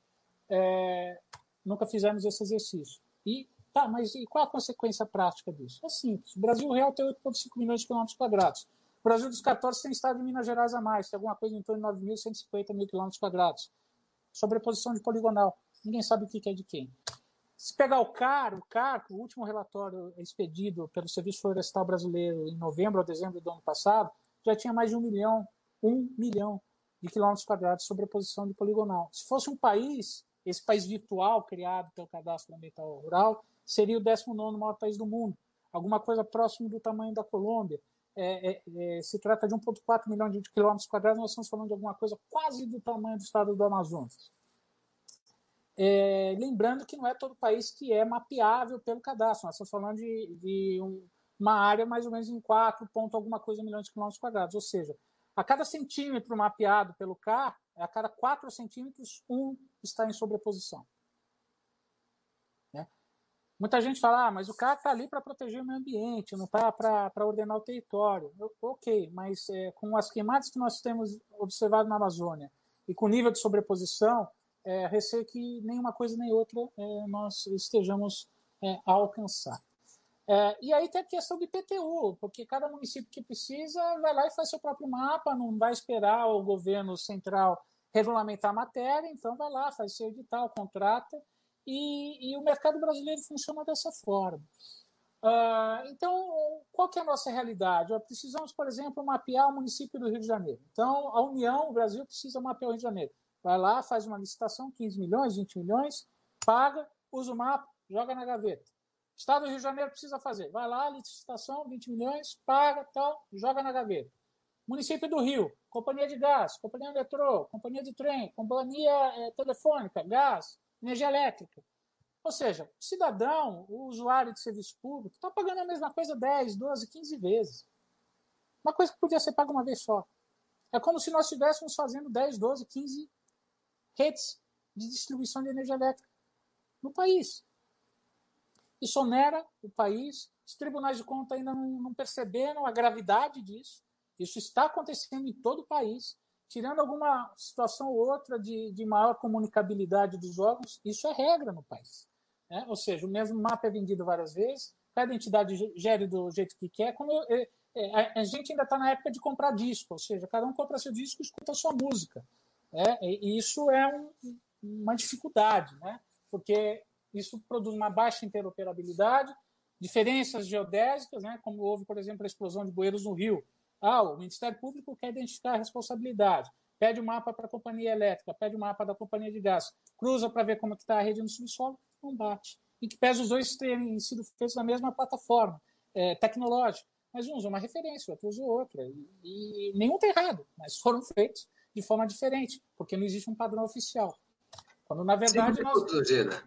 É, nunca fizemos esse exercício. E tá, mas e qual a consequência prática disso? É simples. O Brasil real tem 8,5 milhões de quilômetros quadrados. O Brasil dos 14 tem estado de Minas Gerais a mais, tem alguma coisa em torno de 9.150 mil quilômetros quadrados. Sobreposição de poligonal. Ninguém sabe o que é de quem. Se pegar o CAR, o CAR, o último relatório expedido pelo Serviço Florestal Brasileiro em novembro ou dezembro do ano passado, já tinha mais de um milhão, um milhão de quilômetros quadrados de sobreposição de poligonal. Se fosse um país, esse país virtual criado pelo Cadastro Ambiental Rural, seria o 19 maior país do mundo, alguma coisa próximo do tamanho da Colômbia. É, é, é, se trata de 1,4 milhão de quilômetros quadrados, nós estamos falando de alguma coisa quase do tamanho do estado do Amazonas. É, lembrando que não é todo país que é mapeável pelo cadastro, nós estamos falando de, de um, uma área mais ou menos em 4 ponto alguma coisa milhões de quilômetros quadrados, ou seja, a cada centímetro mapeado pelo CAR, a cada 4 centímetros, um está em sobreposição. Né? Muita gente fala, ah, mas o CAR está ali para proteger o meio ambiente, não está para ordenar o território. Eu, ok, mas é, com as queimadas que nós temos observado na Amazônia e com o nível de sobreposição, é, receio que nenhuma coisa nem outra é, nós estejamos é, a alcançar. É, e aí tem a questão do IPTU, porque cada município que precisa vai lá e faz seu próprio mapa, não vai esperar o governo central regulamentar a matéria, então vai lá, faz seu edital, contrata, e, e o mercado brasileiro funciona dessa forma. Uh, então, qual que é a nossa realidade? Precisamos, por exemplo, mapear o município do Rio de Janeiro. Então, a União, o Brasil, precisa mapear o Rio de Janeiro. Vai lá, faz uma licitação, 15 milhões, 20 milhões, paga, usa o mapa, joga na gaveta. Estado do Rio de Janeiro precisa fazer. Vai lá, licitação, 20 milhões, paga, tal, joga na gaveta. Município do Rio, companhia de gás, companhia de metrô, companhia de trem, companhia é, telefônica, gás, energia elétrica. Ou seja, o cidadão, o usuário de serviço público, está pagando a mesma coisa 10, 12, 15 vezes. Uma coisa que podia ser paga uma vez só. É como se nós estivéssemos fazendo 10, 12, 15 redes de distribuição de energia elétrica no país. Isso onera o país. Os tribunais de contas ainda não, não perceberam a gravidade disso. Isso está acontecendo em todo o país. Tirando alguma situação ou outra de, de maior comunicabilidade dos órgãos, isso é regra no país. Né? Ou seja, o mesmo mapa é vendido várias vezes, cada entidade gere do jeito que quer. Como eu, é, é, a gente ainda está na época de comprar disco, ou seja, cada um compra seu disco e escuta a sua música. É, e isso é um, uma dificuldade, né? porque isso produz uma baixa interoperabilidade, diferenças geodésicas, né? como houve, por exemplo, a explosão de bueiros no Rio. Ah, o Ministério Público quer identificar a responsabilidade, pede o um mapa para a companhia elétrica, pede o um mapa da companhia de gás, cruza para ver como está a rede no subsolo, não bate. E que pese os dois terem sido feitos na mesma plataforma é, tecnológica, mas um usa uma referência, o outro usa outra. E, e nenhum está errado, mas foram feitos de forma diferente, porque não existe um padrão oficial. Quando, na verdade, nós... Gina.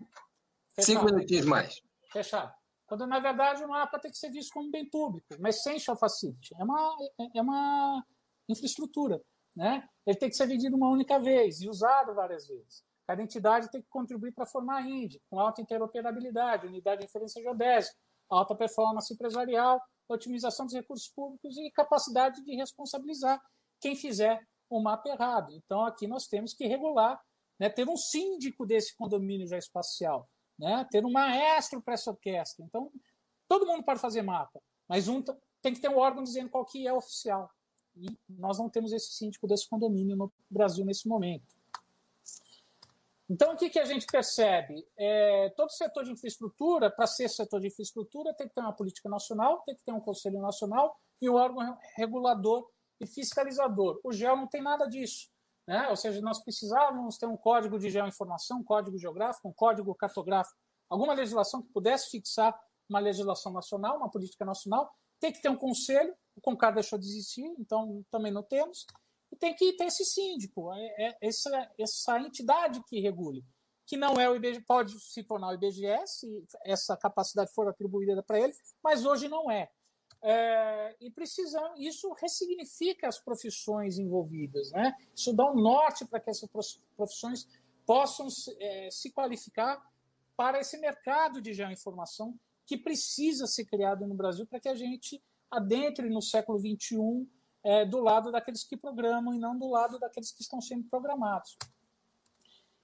Cinco minutinhos mais. Fechado. Quando, na verdade, o mapa tem que ser visto como bem público, mas sem facility. É uma, é uma infraestrutura. Né? Ele tem que ser vendido uma única vez e usado várias vezes. Cada entidade tem que contribuir para formar a INDE, com alta interoperabilidade, unidade de referência geodésica, alta performance empresarial, otimização dos recursos públicos e capacidade de responsabilizar quem fizer o mapa errado. Então, aqui nós temos que regular, né, ter um síndico desse condomínio já espacial, né, ter um maestro para essa orquestra. Então, todo mundo pode fazer mapa, mas um tem que ter um órgão dizendo qual que é oficial. E nós não temos esse síndico desse condomínio no Brasil nesse momento. Então, o que, que a gente percebe? É, todo setor de infraestrutura, para ser setor de infraestrutura, tem que ter uma política nacional, tem que ter um conselho nacional e um órgão regulador e fiscalizador. O GEO não tem nada disso. Né? Ou seja, nós precisávamos ter um código de geoinformação, um código geográfico, um código cartográfico, alguma legislação que pudesse fixar uma legislação nacional, uma política nacional. Tem que ter um conselho, o CONCAR deixou de existir, então também não temos. E tem que ter esse síndico, é, é essa, essa entidade que regule, que não é o IBGE, pode se tornar o IBGE se essa capacidade for atribuída para ele, mas hoje não é. É, e precisam, isso ressignifica as profissões envolvidas, né? Isso dá um norte para que essas profissões possam é, se qualificar para esse mercado de geoinformação que precisa ser criado no Brasil para que a gente adentre no século XXI é, do lado daqueles que programam e não do lado daqueles que estão sendo programados.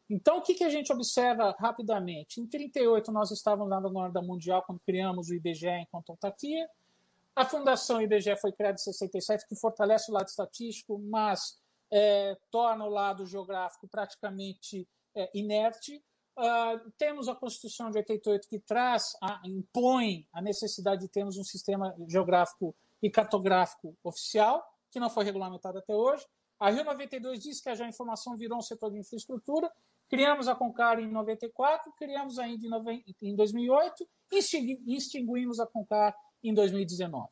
Então, o que, que a gente observa rapidamente? Em 38, nós estávamos na Guarda Mundial, quando criamos o IBGE enquanto autarquia. A Fundação IBGE foi criada em 67, que fortalece o lado estatístico, mas é, torna o lado geográfico praticamente é, inerte. Uh, temos a Constituição de 88 que traz, a, impõe a necessidade de termos um sistema geográfico e cartográfico oficial, que não foi regulamentado até hoje. A Rio 92 diz que a informação virou um setor de infraestrutura. Criamos a Concar em 94, criamos ainda em 2008 e extinguimos a Concar em 2019.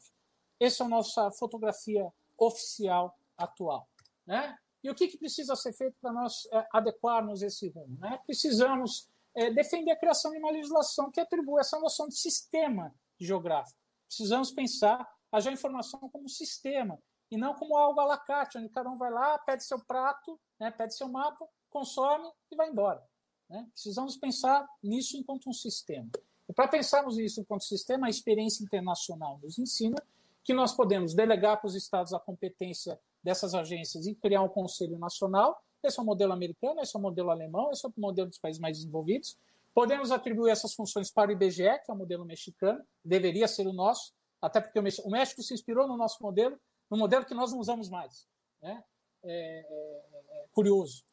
Essa é a nossa fotografia oficial atual. Né? E o que, que precisa ser feito para nós é, adequarmos esse rumo? Né? Precisamos é, defender a criação de uma legislação que atribua essa noção de sistema geográfico. Precisamos pensar a geoinformação como um sistema e não como algo à la carte, onde cada um vai lá, pede seu prato, né, pede seu mapa, consome e vai embora. Né? Precisamos pensar nisso enquanto um sistema. Para pensarmos nisso enquanto sistema, a experiência internacional nos ensina que nós podemos delegar para os estados a competência dessas agências e criar um conselho nacional. Esse é o modelo americano, esse é o modelo alemão, esse é o modelo dos países mais desenvolvidos. Podemos atribuir essas funções para o IBGE, que é o modelo mexicano, deveria ser o nosso, até porque o México se inspirou no nosso modelo, no modelo que nós não usamos mais. Né? É, é, é curioso.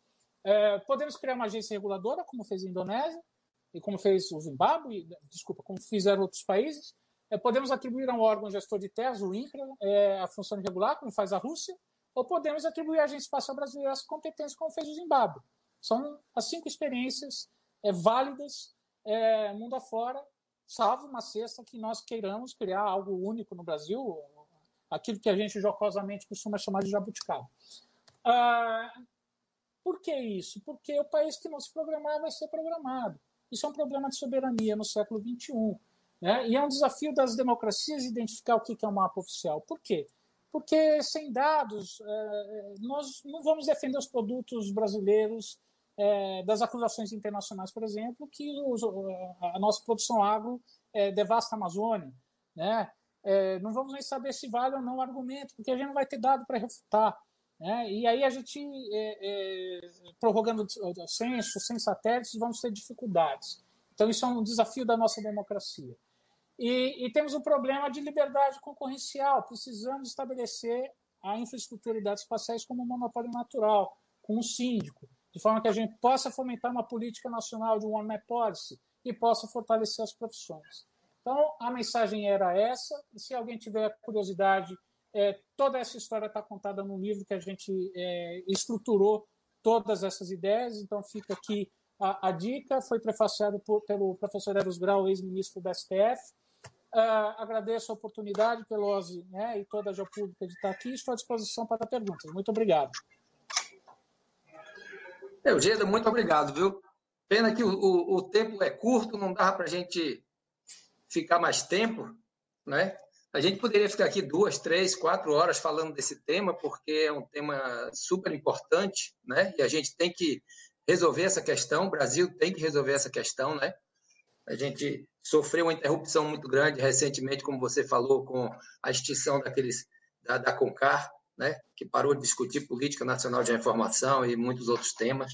É, podemos criar uma agência reguladora, como fez a Indonésia, e como fez o Zimbábue, desculpa, como fizeram outros países. É, podemos atribuir a um órgão gestor de terras, o INCRA, é, a função regular, como faz a Rússia, ou podemos atribuir à Agência Espacial Brasileira essa competência, como fez o Zimbábue. São as cinco experiências é, válidas é, mundo afora, salvo uma sexta que nós queiramos criar algo único no Brasil, aquilo que a gente jocosamente costuma chamar de jabuticaba. Ah, por que isso? Porque o país que não se programar vai ser programado. Isso é um problema de soberania no século XXI. Né? E é um desafio das democracias identificar o que é um mapa oficial. Por quê? porque sem dados é, nós não vamos defender os produtos brasileiros é, das acusações internacionais, por exemplo, que a nossa produção agro é, devasta a Amazônia. Né? não vamos nem saber se vale ou não o argumento, porque a gente não vai ter dado para refutar. Né? E aí a gente, prorrogando o censo, sem satélites, vamos ter dificuldades. Então, isso é um desafio da nossa democracia. E, e, temos um problema de liberdade concorrencial. Precisamos estabelecer a infraestrutura de dados espaciais como um monopólio natural, com um síndico, de forma que a gente possa fomentar uma política nacional de One Map Policy e possa fortalecer as profissões. Então, a mensagem era essa, e se alguém tiver curiosidade, é, toda essa história está contada no livro que a gente é, estruturou todas essas ideias, então fica aqui a, a dica, foi prefaciado por, pelo professor Eros Grau, ex-ministro do STF, Uh, agradeço a oportunidade, Pelosi né, e toda a Geopública de estar aqui. Estou à disposição para perguntas. Muito obrigado. Eugênio, muito obrigado, viu? Pena que o, o, o tempo é curto, não dá para a gente ficar mais tempo, né? A gente poderia ficar aqui duas, três, quatro horas falando desse tema, porque é um tema super importante, né? E a gente tem que resolver essa questão, o Brasil tem que resolver essa questão, né? A gente sofreu uma interrupção muito grande recentemente, como você falou, com a extinção daqueles da, da CONCAR, né, que parou de discutir política nacional de informação e muitos outros temas.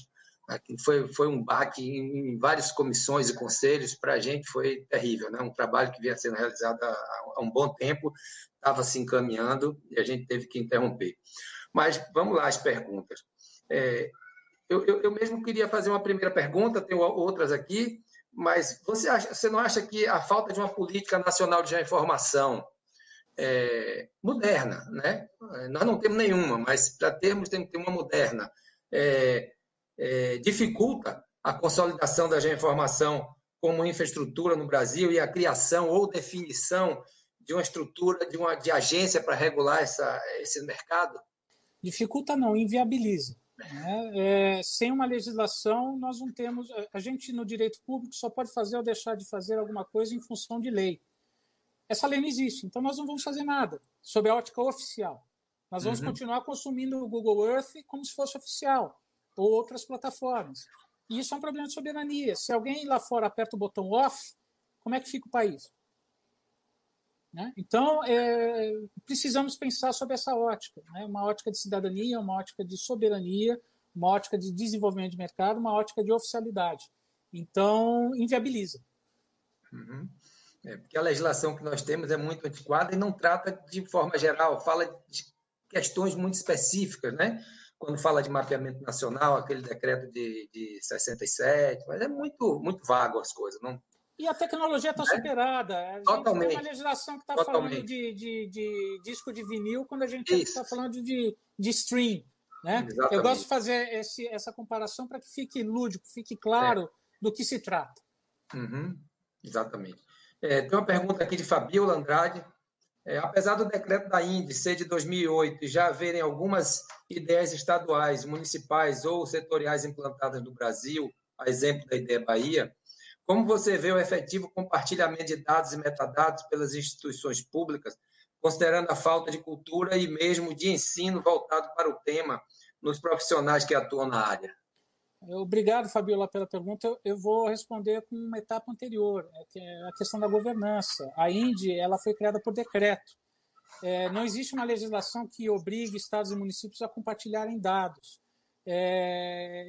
Foi, foi um baque em, várias comissões e conselhos, para a gente foi terrível. Né, um trabalho que vinha sendo realizado há, há um bom tempo, estava se encaminhando e a gente teve que interromper. Mas vamos lá, as perguntas. É, eu, eu, eu mesmo queria fazer uma primeira pergunta, tenho outras aqui, mas você, acha, você não acha que a falta de uma política nacional de informação é, moderna, né? Nós não temos nenhuma, mas para termos tem que ter uma moderna. É, é, dificulta a consolidação da geoinformação como infraestrutura no Brasil e a criação ou definição de uma estrutura, de uma de agência para regular essa, esse mercado? Dificulta não, inviabiliza. Né? É, sem uma legislação, nós não temos. A gente, no direito público, só pode fazer ou deixar de fazer alguma coisa em função de lei. Essa lei não existe, então nós não vamos fazer nada sob a ótica oficial. Nós vamos uhum. continuar consumindo o Google Earth como se fosse oficial, ou outras plataformas. E isso é um problema de soberania. Se alguém lá fora aperta o botão off, como é que fica o país? Né? Então, é, precisamos pensar sobre essa ótica, né? uma ótica de cidadania, uma ótica de soberania, uma ótica de desenvolvimento de mercado, uma ótica de oficialidade. Então, inviabiliza. Uhum. É, porque a legislação que nós temos é muito antiquada e não trata de forma geral, fala de questões muito específicas, né? Quando fala de mapeamento nacional, aquele decreto de, de 67, mas é muito, muito vago as coisas, não, e a tecnologia está é? superada. A gente Totalmente. tem uma legislação que está falando de, de, de, disco de vinil quando a gente está falando de, de stream. Né? Eu gosto de fazer esse, essa comparação para que fique lúdico, fique claro é. do que se trata. Uhum. Exatamente. É, tem uma pergunta aqui de Fabiola Andrade. É, apesar do decreto da Índice ser de 2008 e já haverem algumas ideias estaduais, municipais ou setoriais implantadas no Brasil, a exemplo da ideia Bahia, como você vê o efetivo compartilhamento de dados e metadados pelas instituições públicas, considerando a falta de cultura e mesmo de ensino voltado para o tema nos profissionais que atuam na área? Obrigado, Fabiola, pela pergunta. Eu vou responder com uma etapa anterior, né, que é a questão da governança. A INDE ela foi criada por decreto. É, não existe uma legislação que obrigue estados e municípios a compartilharem dados. É,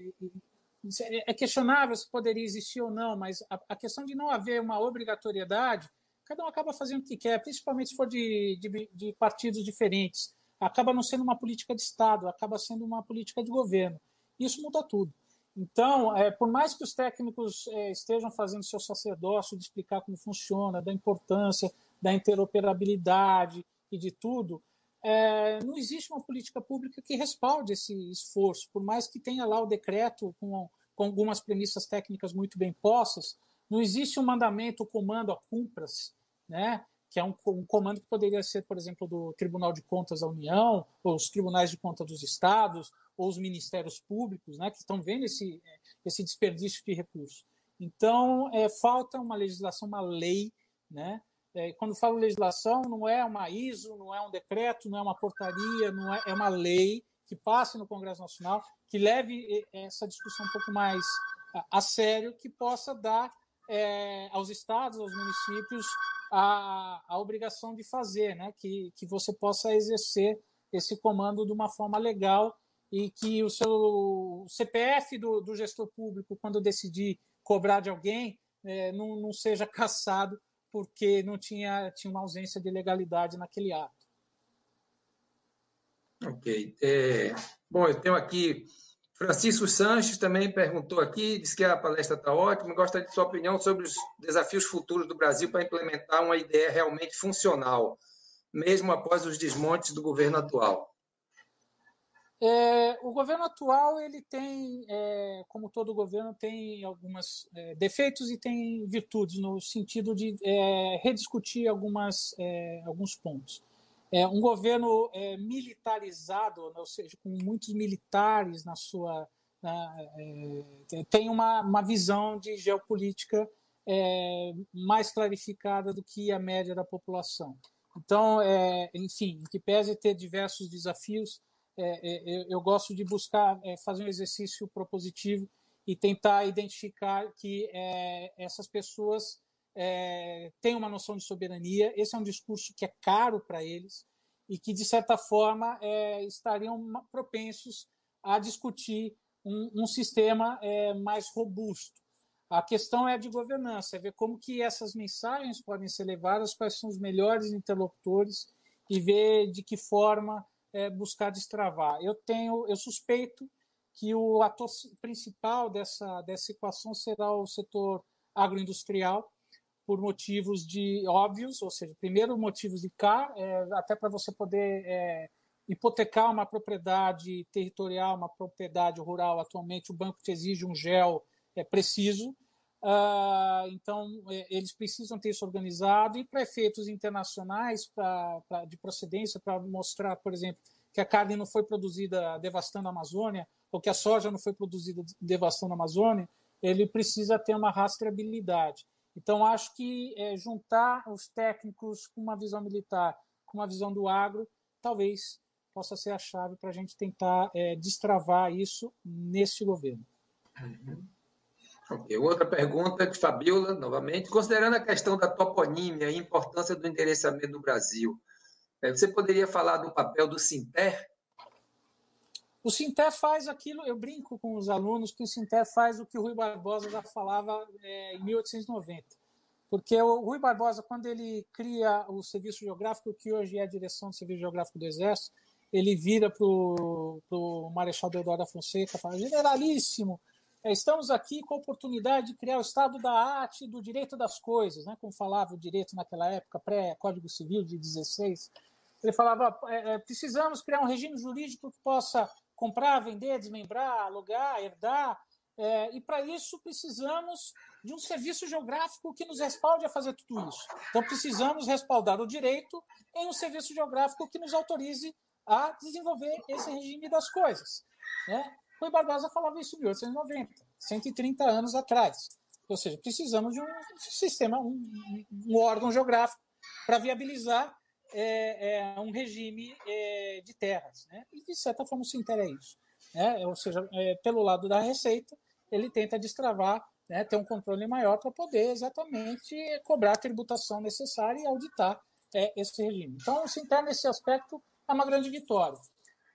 é questionável se poderia existir ou não, mas a, a, questão de não haver uma obrigatoriedade, cada um acaba fazendo o que quer, principalmente se for de, de, de partidos diferentes. Acaba não sendo uma política de Estado, acaba sendo uma política de governo. Isso muda tudo. Então, é, por mais que os técnicos é, estejam fazendo seu sacerdócio de explicar como funciona, da importância da interoperabilidade e de tudo, é, não existe uma política pública que respalde esse esforço, por mais que tenha lá o decreto com, com algumas premissas técnicas muito bem postas, não existe um mandamento, o comando a cumpras, né? que é um, um, comando que poderia ser, por exemplo, do Tribunal de Contas da União, ou os Tribunais de Contas dos Estados, ou os Ministérios Públicos, né, que estão vendo esse, esse desperdício de recursos. Então, é, falta uma legislação, uma lei, né, é, quando falo legislação, não é uma ISO, não é um decreto, não é uma portaria, não é, é uma lei que passe no Congresso Nacional, que leve essa discussão um pouco mais a, a sério, que possa dar é, aos estados, aos municípios, a, a obrigação de fazer, né? que, que você possa exercer esse comando de uma forma legal e que o seu CPF do, do gestor público, quando decidir cobrar de alguém, é, não, não seja [laughs] caçado porque não tinha, tinha uma ausência de legalidade naquele ato. Ok. É, bom, eu tenho aqui Francisco Sanches também perguntou aqui, disse que a palestra está ótima, gosta de sua opinião sobre os desafios futuros do Brasil para implementar uma ideia realmente funcional, mesmo após os desmontes do governo atual. É, o governo atual ele tem, é, como todo governo, tem alguns é, defeitos e tem virtudes no sentido de é, rediscutir algumas, é, alguns pontos. É um governo militarizado, ou seja, com muitos militares na sua na, tem uma, uma visão de geopolítica mais clarificada do que a média da população. Então, enfim, que pese ter diversos desafios é, é, eu gosto de buscar é, fazer um exercício propositivo e tentar identificar que é, essas pessoas é, têm uma noção de soberania. Esse é um discurso que é caro para eles e que, de certa forma, estariam propensos a discutir um, um sistema mais robusto. A questão é de governança, é ver como que essas mensagens podem ser levadas, quais são os melhores interlocutores e ver de que forma é, buscar destravar. Eu tenho, eu suspeito que o ator principal dessa, dessa equação será o setor agroindustrial, por motivos de óbvios, ou seja, primeiro motivos de cá, é, até para você poder é, hipotecar uma propriedade territorial, uma propriedade rural, atualmente o banco te exige um gel é, preciso, Uh, então, é, eles precisam ter isso organizado e para efeitos internacionais pra, pra de procedência, para mostrar, por exemplo, que a carne não foi produzida devastando a Amazônia, ou que a soja não foi produzida devastando a Amazônia, ele precisa ter uma rastreabilidade. Então, acho que é, juntar os técnicos com uma visão militar, com uma visão do agro, talvez possa ser a chave para a gente tentar é, destravar isso neste governo. Uhum. Outra pergunta de Fabiola, novamente. Considerando a questão da toponímia e a importância do endereçamento no Brasil, eh, você poderia falar do papel do Sinter? O Sinter faz aquilo, eu brinco com os alunos que o Sinter faz o que o Rui Barbosa já falava é, em 1890. Porque o Rui Barbosa, quando ele cria o Serviço Geográfico, que hoje é a direção do Serviço Geográfico do Exército, ele vira para o Marechal Deodoro da Fonseca e fala: Generalíssimo, estamos aqui com a oportunidade de criar o Estado da arte do direito das coisas, né? como falava o direito naquela época, pré-Código Civil de 16. Ele falava: é, é, precisamos criar um regime jurídico que possa comprar, vender, desmembrar, alugar, herdar, é, e para isso precisamos de um serviço geográfico que nos respalde a fazer tudo isso. Então precisamos respaldar o direito em um serviço geográfico que nos autorize a desenvolver esse regime das coisas. Né? Rui Barbosa falava isso em 1890, 130 anos atrás. Ou seja, precisamos de um sistema, um, um órgão geográfico para viabilizar é, é, um regime é, de terras. Né? E, de certa forma, o Sinter é isso. Né? Ou seja, é, pelo lado da receita, ele tenta destravar, né, ter um controle maior para poder exatamente cobrar a tributação necessária e auditar é, esse regime. Então, o Sinter, nesse aspecto, é uma grande vitória.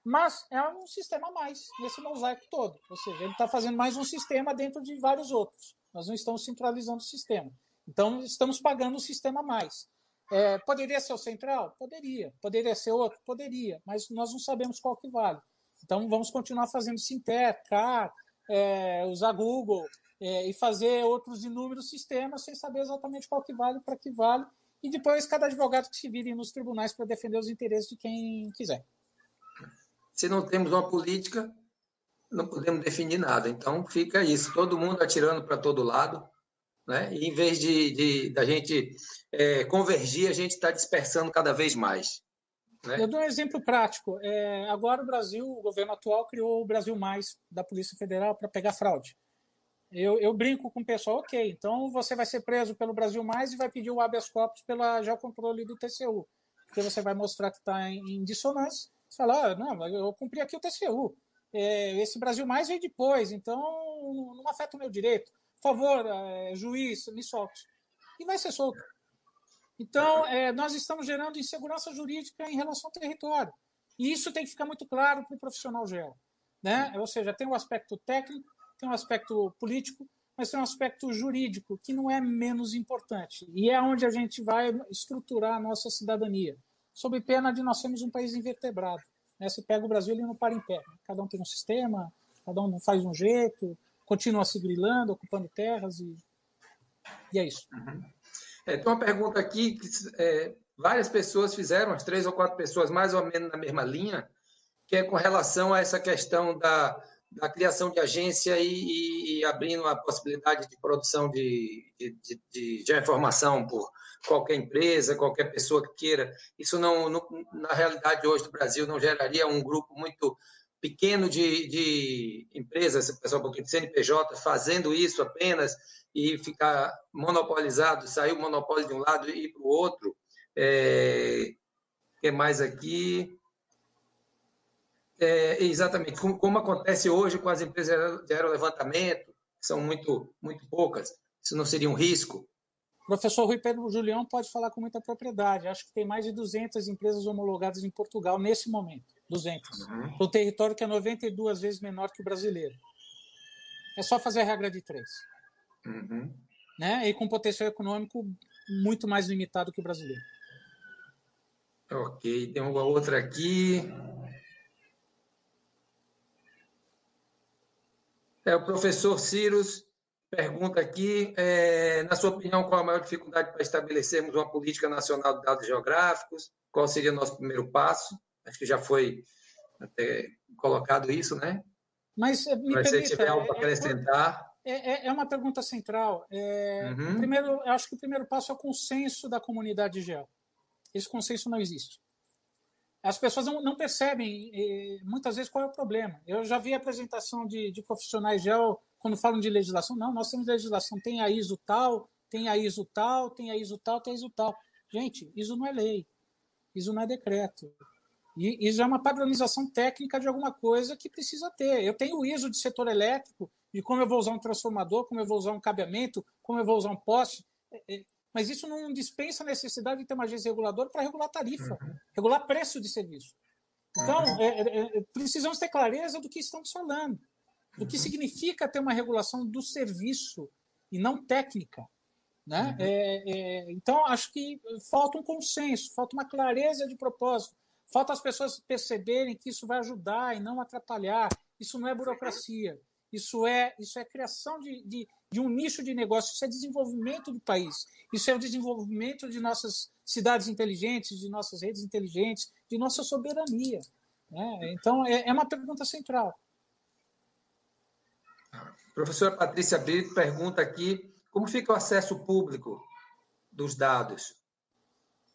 Mas é um sistema a mais nesse mosaico todo. Ou seja, ele está fazendo mais um sistema dentro de vários outros. Nós não estamos centralizando o sistema. Então, estamos pagando o sistema a mais. É, poderia ser o central? Poderia. Poderia ser outro? Poderia. Mas nós não sabemos qual que vale. Então, vamos continuar fazendo Sinter, CAR, é, usar Google é, e fazer outros inúmeros sistemas sem saber exatamente qual que vale, para que vale. E depois cada advogado que se vire nos tribunais para defender os interesses de quem quiser. Se não temos uma política, não podemos definir nada. Então fica isso, todo mundo atirando para todo lado, né? E em vez de, de da gente é, convergir, a gente está dispersando cada vez mais. Né? Eu dou um exemplo prático. É, agora o Brasil, o governo atual criou o Brasil Mais da Polícia Federal para pegar fraude. Eu, eu, brinco com o pessoal, ok, então você vai ser preso pelo Brasil Mais e vai pedir o habeas corpus pela geocontrole do TCU, porque você vai mostrar que está em, em dissonância você fala, ah, não, eu cumpri aqui o TCU. É, esse Brasil mais veio depois, então não afeta o meu direito. Por favor, é, juiz, me solte. E vai ser solto. Então, é, nós estamos gerando insegurança jurídica em relação ao território. E isso tem que ficar muito claro para o profissional geo. Né? Ou seja, tem um aspecto técnico, tem um aspecto político, mas tem um aspecto jurídico que não é menos importante. E é onde a gente vai estruturar a nossa cidadania sob pena de nós sermos um país invertebrado. Né? Se pega o Brasil, ele não para em pé. Né? Cada um tem um sistema, cada um faz um jeito, continua se grilando, ocupando terras e, e é isso. Uhum. É, tem uma pergunta aqui que é, várias pessoas fizeram, as três ou quatro pessoas mais ou menos na mesma linha, que é com relação a essa questão da, da criação de agência e, e, abrindo a possibilidade de produção de, de, de, de informação por qualquer empresa, qualquer pessoa que queira. Isso não, não, na realidade hoje do Brasil não geraria um grupo muito pequeno de, de empresas, pessoal de CNPJ fazendo isso apenas e ficar monopolizado, sair o monopólio de um lado e ir para o outro. É, que mais aqui? É, exatamente, como, como, acontece hoje com as empresas de aerolevantamento, que são muito, muito poucas, isso não seria um risco? Professor Rui Pedro Julião pode falar com muita propriedade. Acho que tem mais de 200 empresas homologadas em Portugal nesse momento. 200. Uhum. Um território que é 92 vezes menor que o brasileiro. É só fazer a regra de três. Uhum. Né? E com potencial econômico muito mais limitado que o brasileiro. Ok, tem uma outra aqui. É o professor Cirus Pergunta aqui, é, na sua opinião, qual a maior dificuldade para estabelecermos uma política nacional de dados geográficos? Qual seria o nosso primeiro passo? Acho que já foi até colocado isso, né? Mas eh, me Mas permita, se tiver algo para é, é, acrescentar. É, é, é, uma pergunta central. É, uhum. Primeiro, eu acho que o primeiro passo é o consenso da comunidade geo. Esse consenso não existe. As pessoas não, não percebem, muitas vezes, qual é o problema. Eu já vi apresentação de, de profissionais geo quando falam de legislação, não, nós temos legislação, tem a ISO tal, tem a ISO tal, tem a ISO tal, tem a ISO tal. Gente, isso não é lei, isso não é decreto. E isso é uma padronização técnica de alguma coisa que precisa ter. Eu tenho o ISO de setor elétrico, de como eu vou usar um transformador, como eu vou usar um cabeamento, como eu vou usar um poste. É, é, mas isso não dispensa a necessidade de ter uma agência reguladora para regular tarifa, uhum. regular preço de serviço. Então, uhum. é, é, precisamos ter clareza do que estamos falando, do que uhum. significa ter uma regulação do serviço e não técnica. Né? Uhum. É, é, então, acho que falta um consenso, falta uma clareza de propósito, falta as pessoas perceberem que isso vai ajudar e não atrapalhar. Isso não é burocracia, isso é, isso é criação de, de, de um nicho de negócio, isso é desenvolvimento do país, isso é o desenvolvimento de nossas cidades inteligentes, de nossas redes inteligentes, de nossa soberania. Né? Então, é, é uma pergunta central. Professora Patrícia Brito pergunta aqui como fica o acesso público dos dados?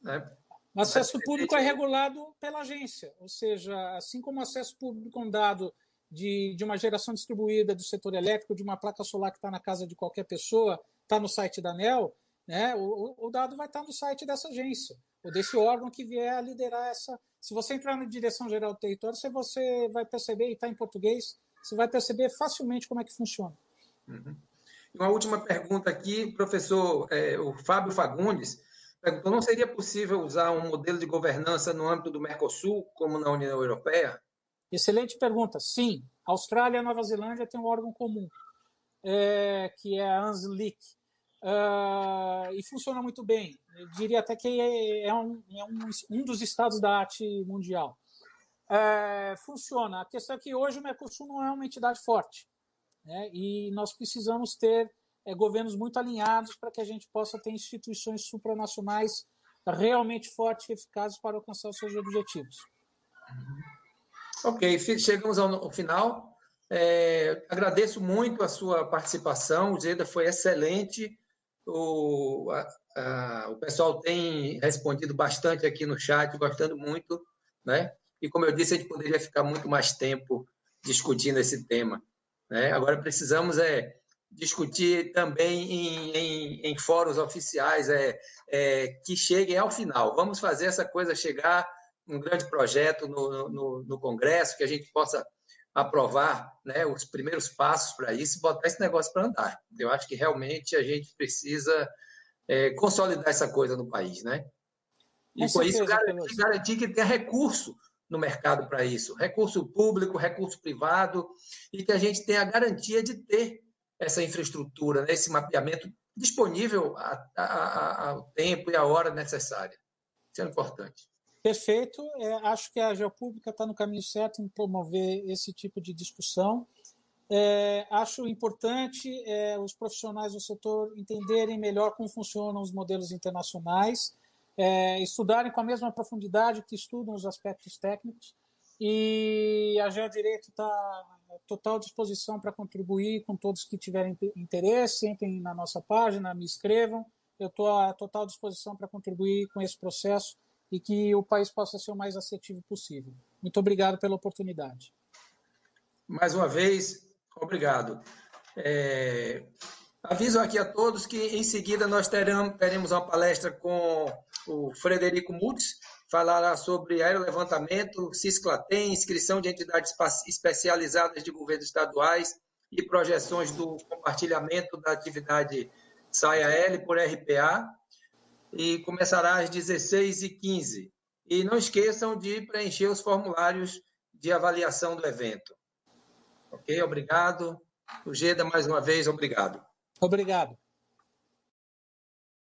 Né? O acesso público é regulado pela agência, ou seja, assim como o acesso público a um dado de, de uma geração distribuída do setor elétrico, de uma placa solar que está na casa de qualquer pessoa, está no site da ANEL, né, o, o dado vai estar tá no site dessa agência, ou desse órgão que vier a liderar essa. Se você entrar na Direção Geral do Território, você, você vai perceber, e está em português, você vai perceber facilmente como é que funciona. Uhum. Uma última pergunta aqui, professor, é, o Fábio Fagundes perguntou: não seria possível usar um modelo de governança no âmbito do Mercosul, como na União Europeia? Excelente pergunta. Sim, Austrália e Nova Zelândia têm um órgão comum, é, que é a ANSLIC, uh, e funciona muito bem. Eu diria até que é, é, um, é um, um, dos estados da arte mundial. É, funciona. A questão é que hoje o Mercosul não é uma entidade forte. Né? E nós precisamos ter é, governos muito alinhados para que a gente possa ter instituições supranacionais realmente fortes e eficazes para alcançar os seus objetivos. Ok, chegamos ao final. É, agradeço muito a sua participação, o Zeda foi excelente. O, a, a, o pessoal tem respondido bastante aqui no chat, gostando muito, né? E como eu disse, a gente poderia ficar muito mais tempo discutindo esse tema. Né? Agora precisamos é, discutir também em, em, em fóruns oficiais é, é, que cheguem ao final. Vamos fazer essa coisa chegar um grande projeto no, no, no Congresso, que a gente possa aprovar né, os primeiros passos para isso e botar esse negócio para andar. Eu acho que realmente a gente precisa é, consolidar essa coisa no país, né? E com, com isso garantir, garantir que tenha recurso no mercado para isso, recurso público, recurso privado, e que a gente tenha a garantia de ter essa infraestrutura, né, esse mapeamento disponível ao tempo e à hora necessária. Isso é importante. Perfeito. É, acho que a Geopública está no caminho certo em promover esse tipo de discussão. É, acho importante é, os profissionais do setor entenderem melhor como funcionam os modelos internacionais é, estudarem com a mesma profundidade que estudam os aspectos técnicos. E a Geodireito está à total disposição para contribuir com todos que tiverem interesse, entrem na nossa página, me escrevam. Eu estou à total disposição para contribuir com esse processo e que o país possa ser o mais assertivo possível. Muito obrigado pela oportunidade. Mais uma vez, obrigado. É, aviso aqui a todos que em seguida nós teremos, teremos uma palestra com o Frederico Mutz, falará sobre aerolevantamento, Cisclatem, inscrição de entidades especializadas de governos estaduais e projeções do compartilhamento da atividade SAIA-L por RPA, e começará às 16h15. E não esqueçam de preencher os formulários de avaliação do evento. Ok? Obrigado. O Geda, mais uma vez, obrigado. Obrigado.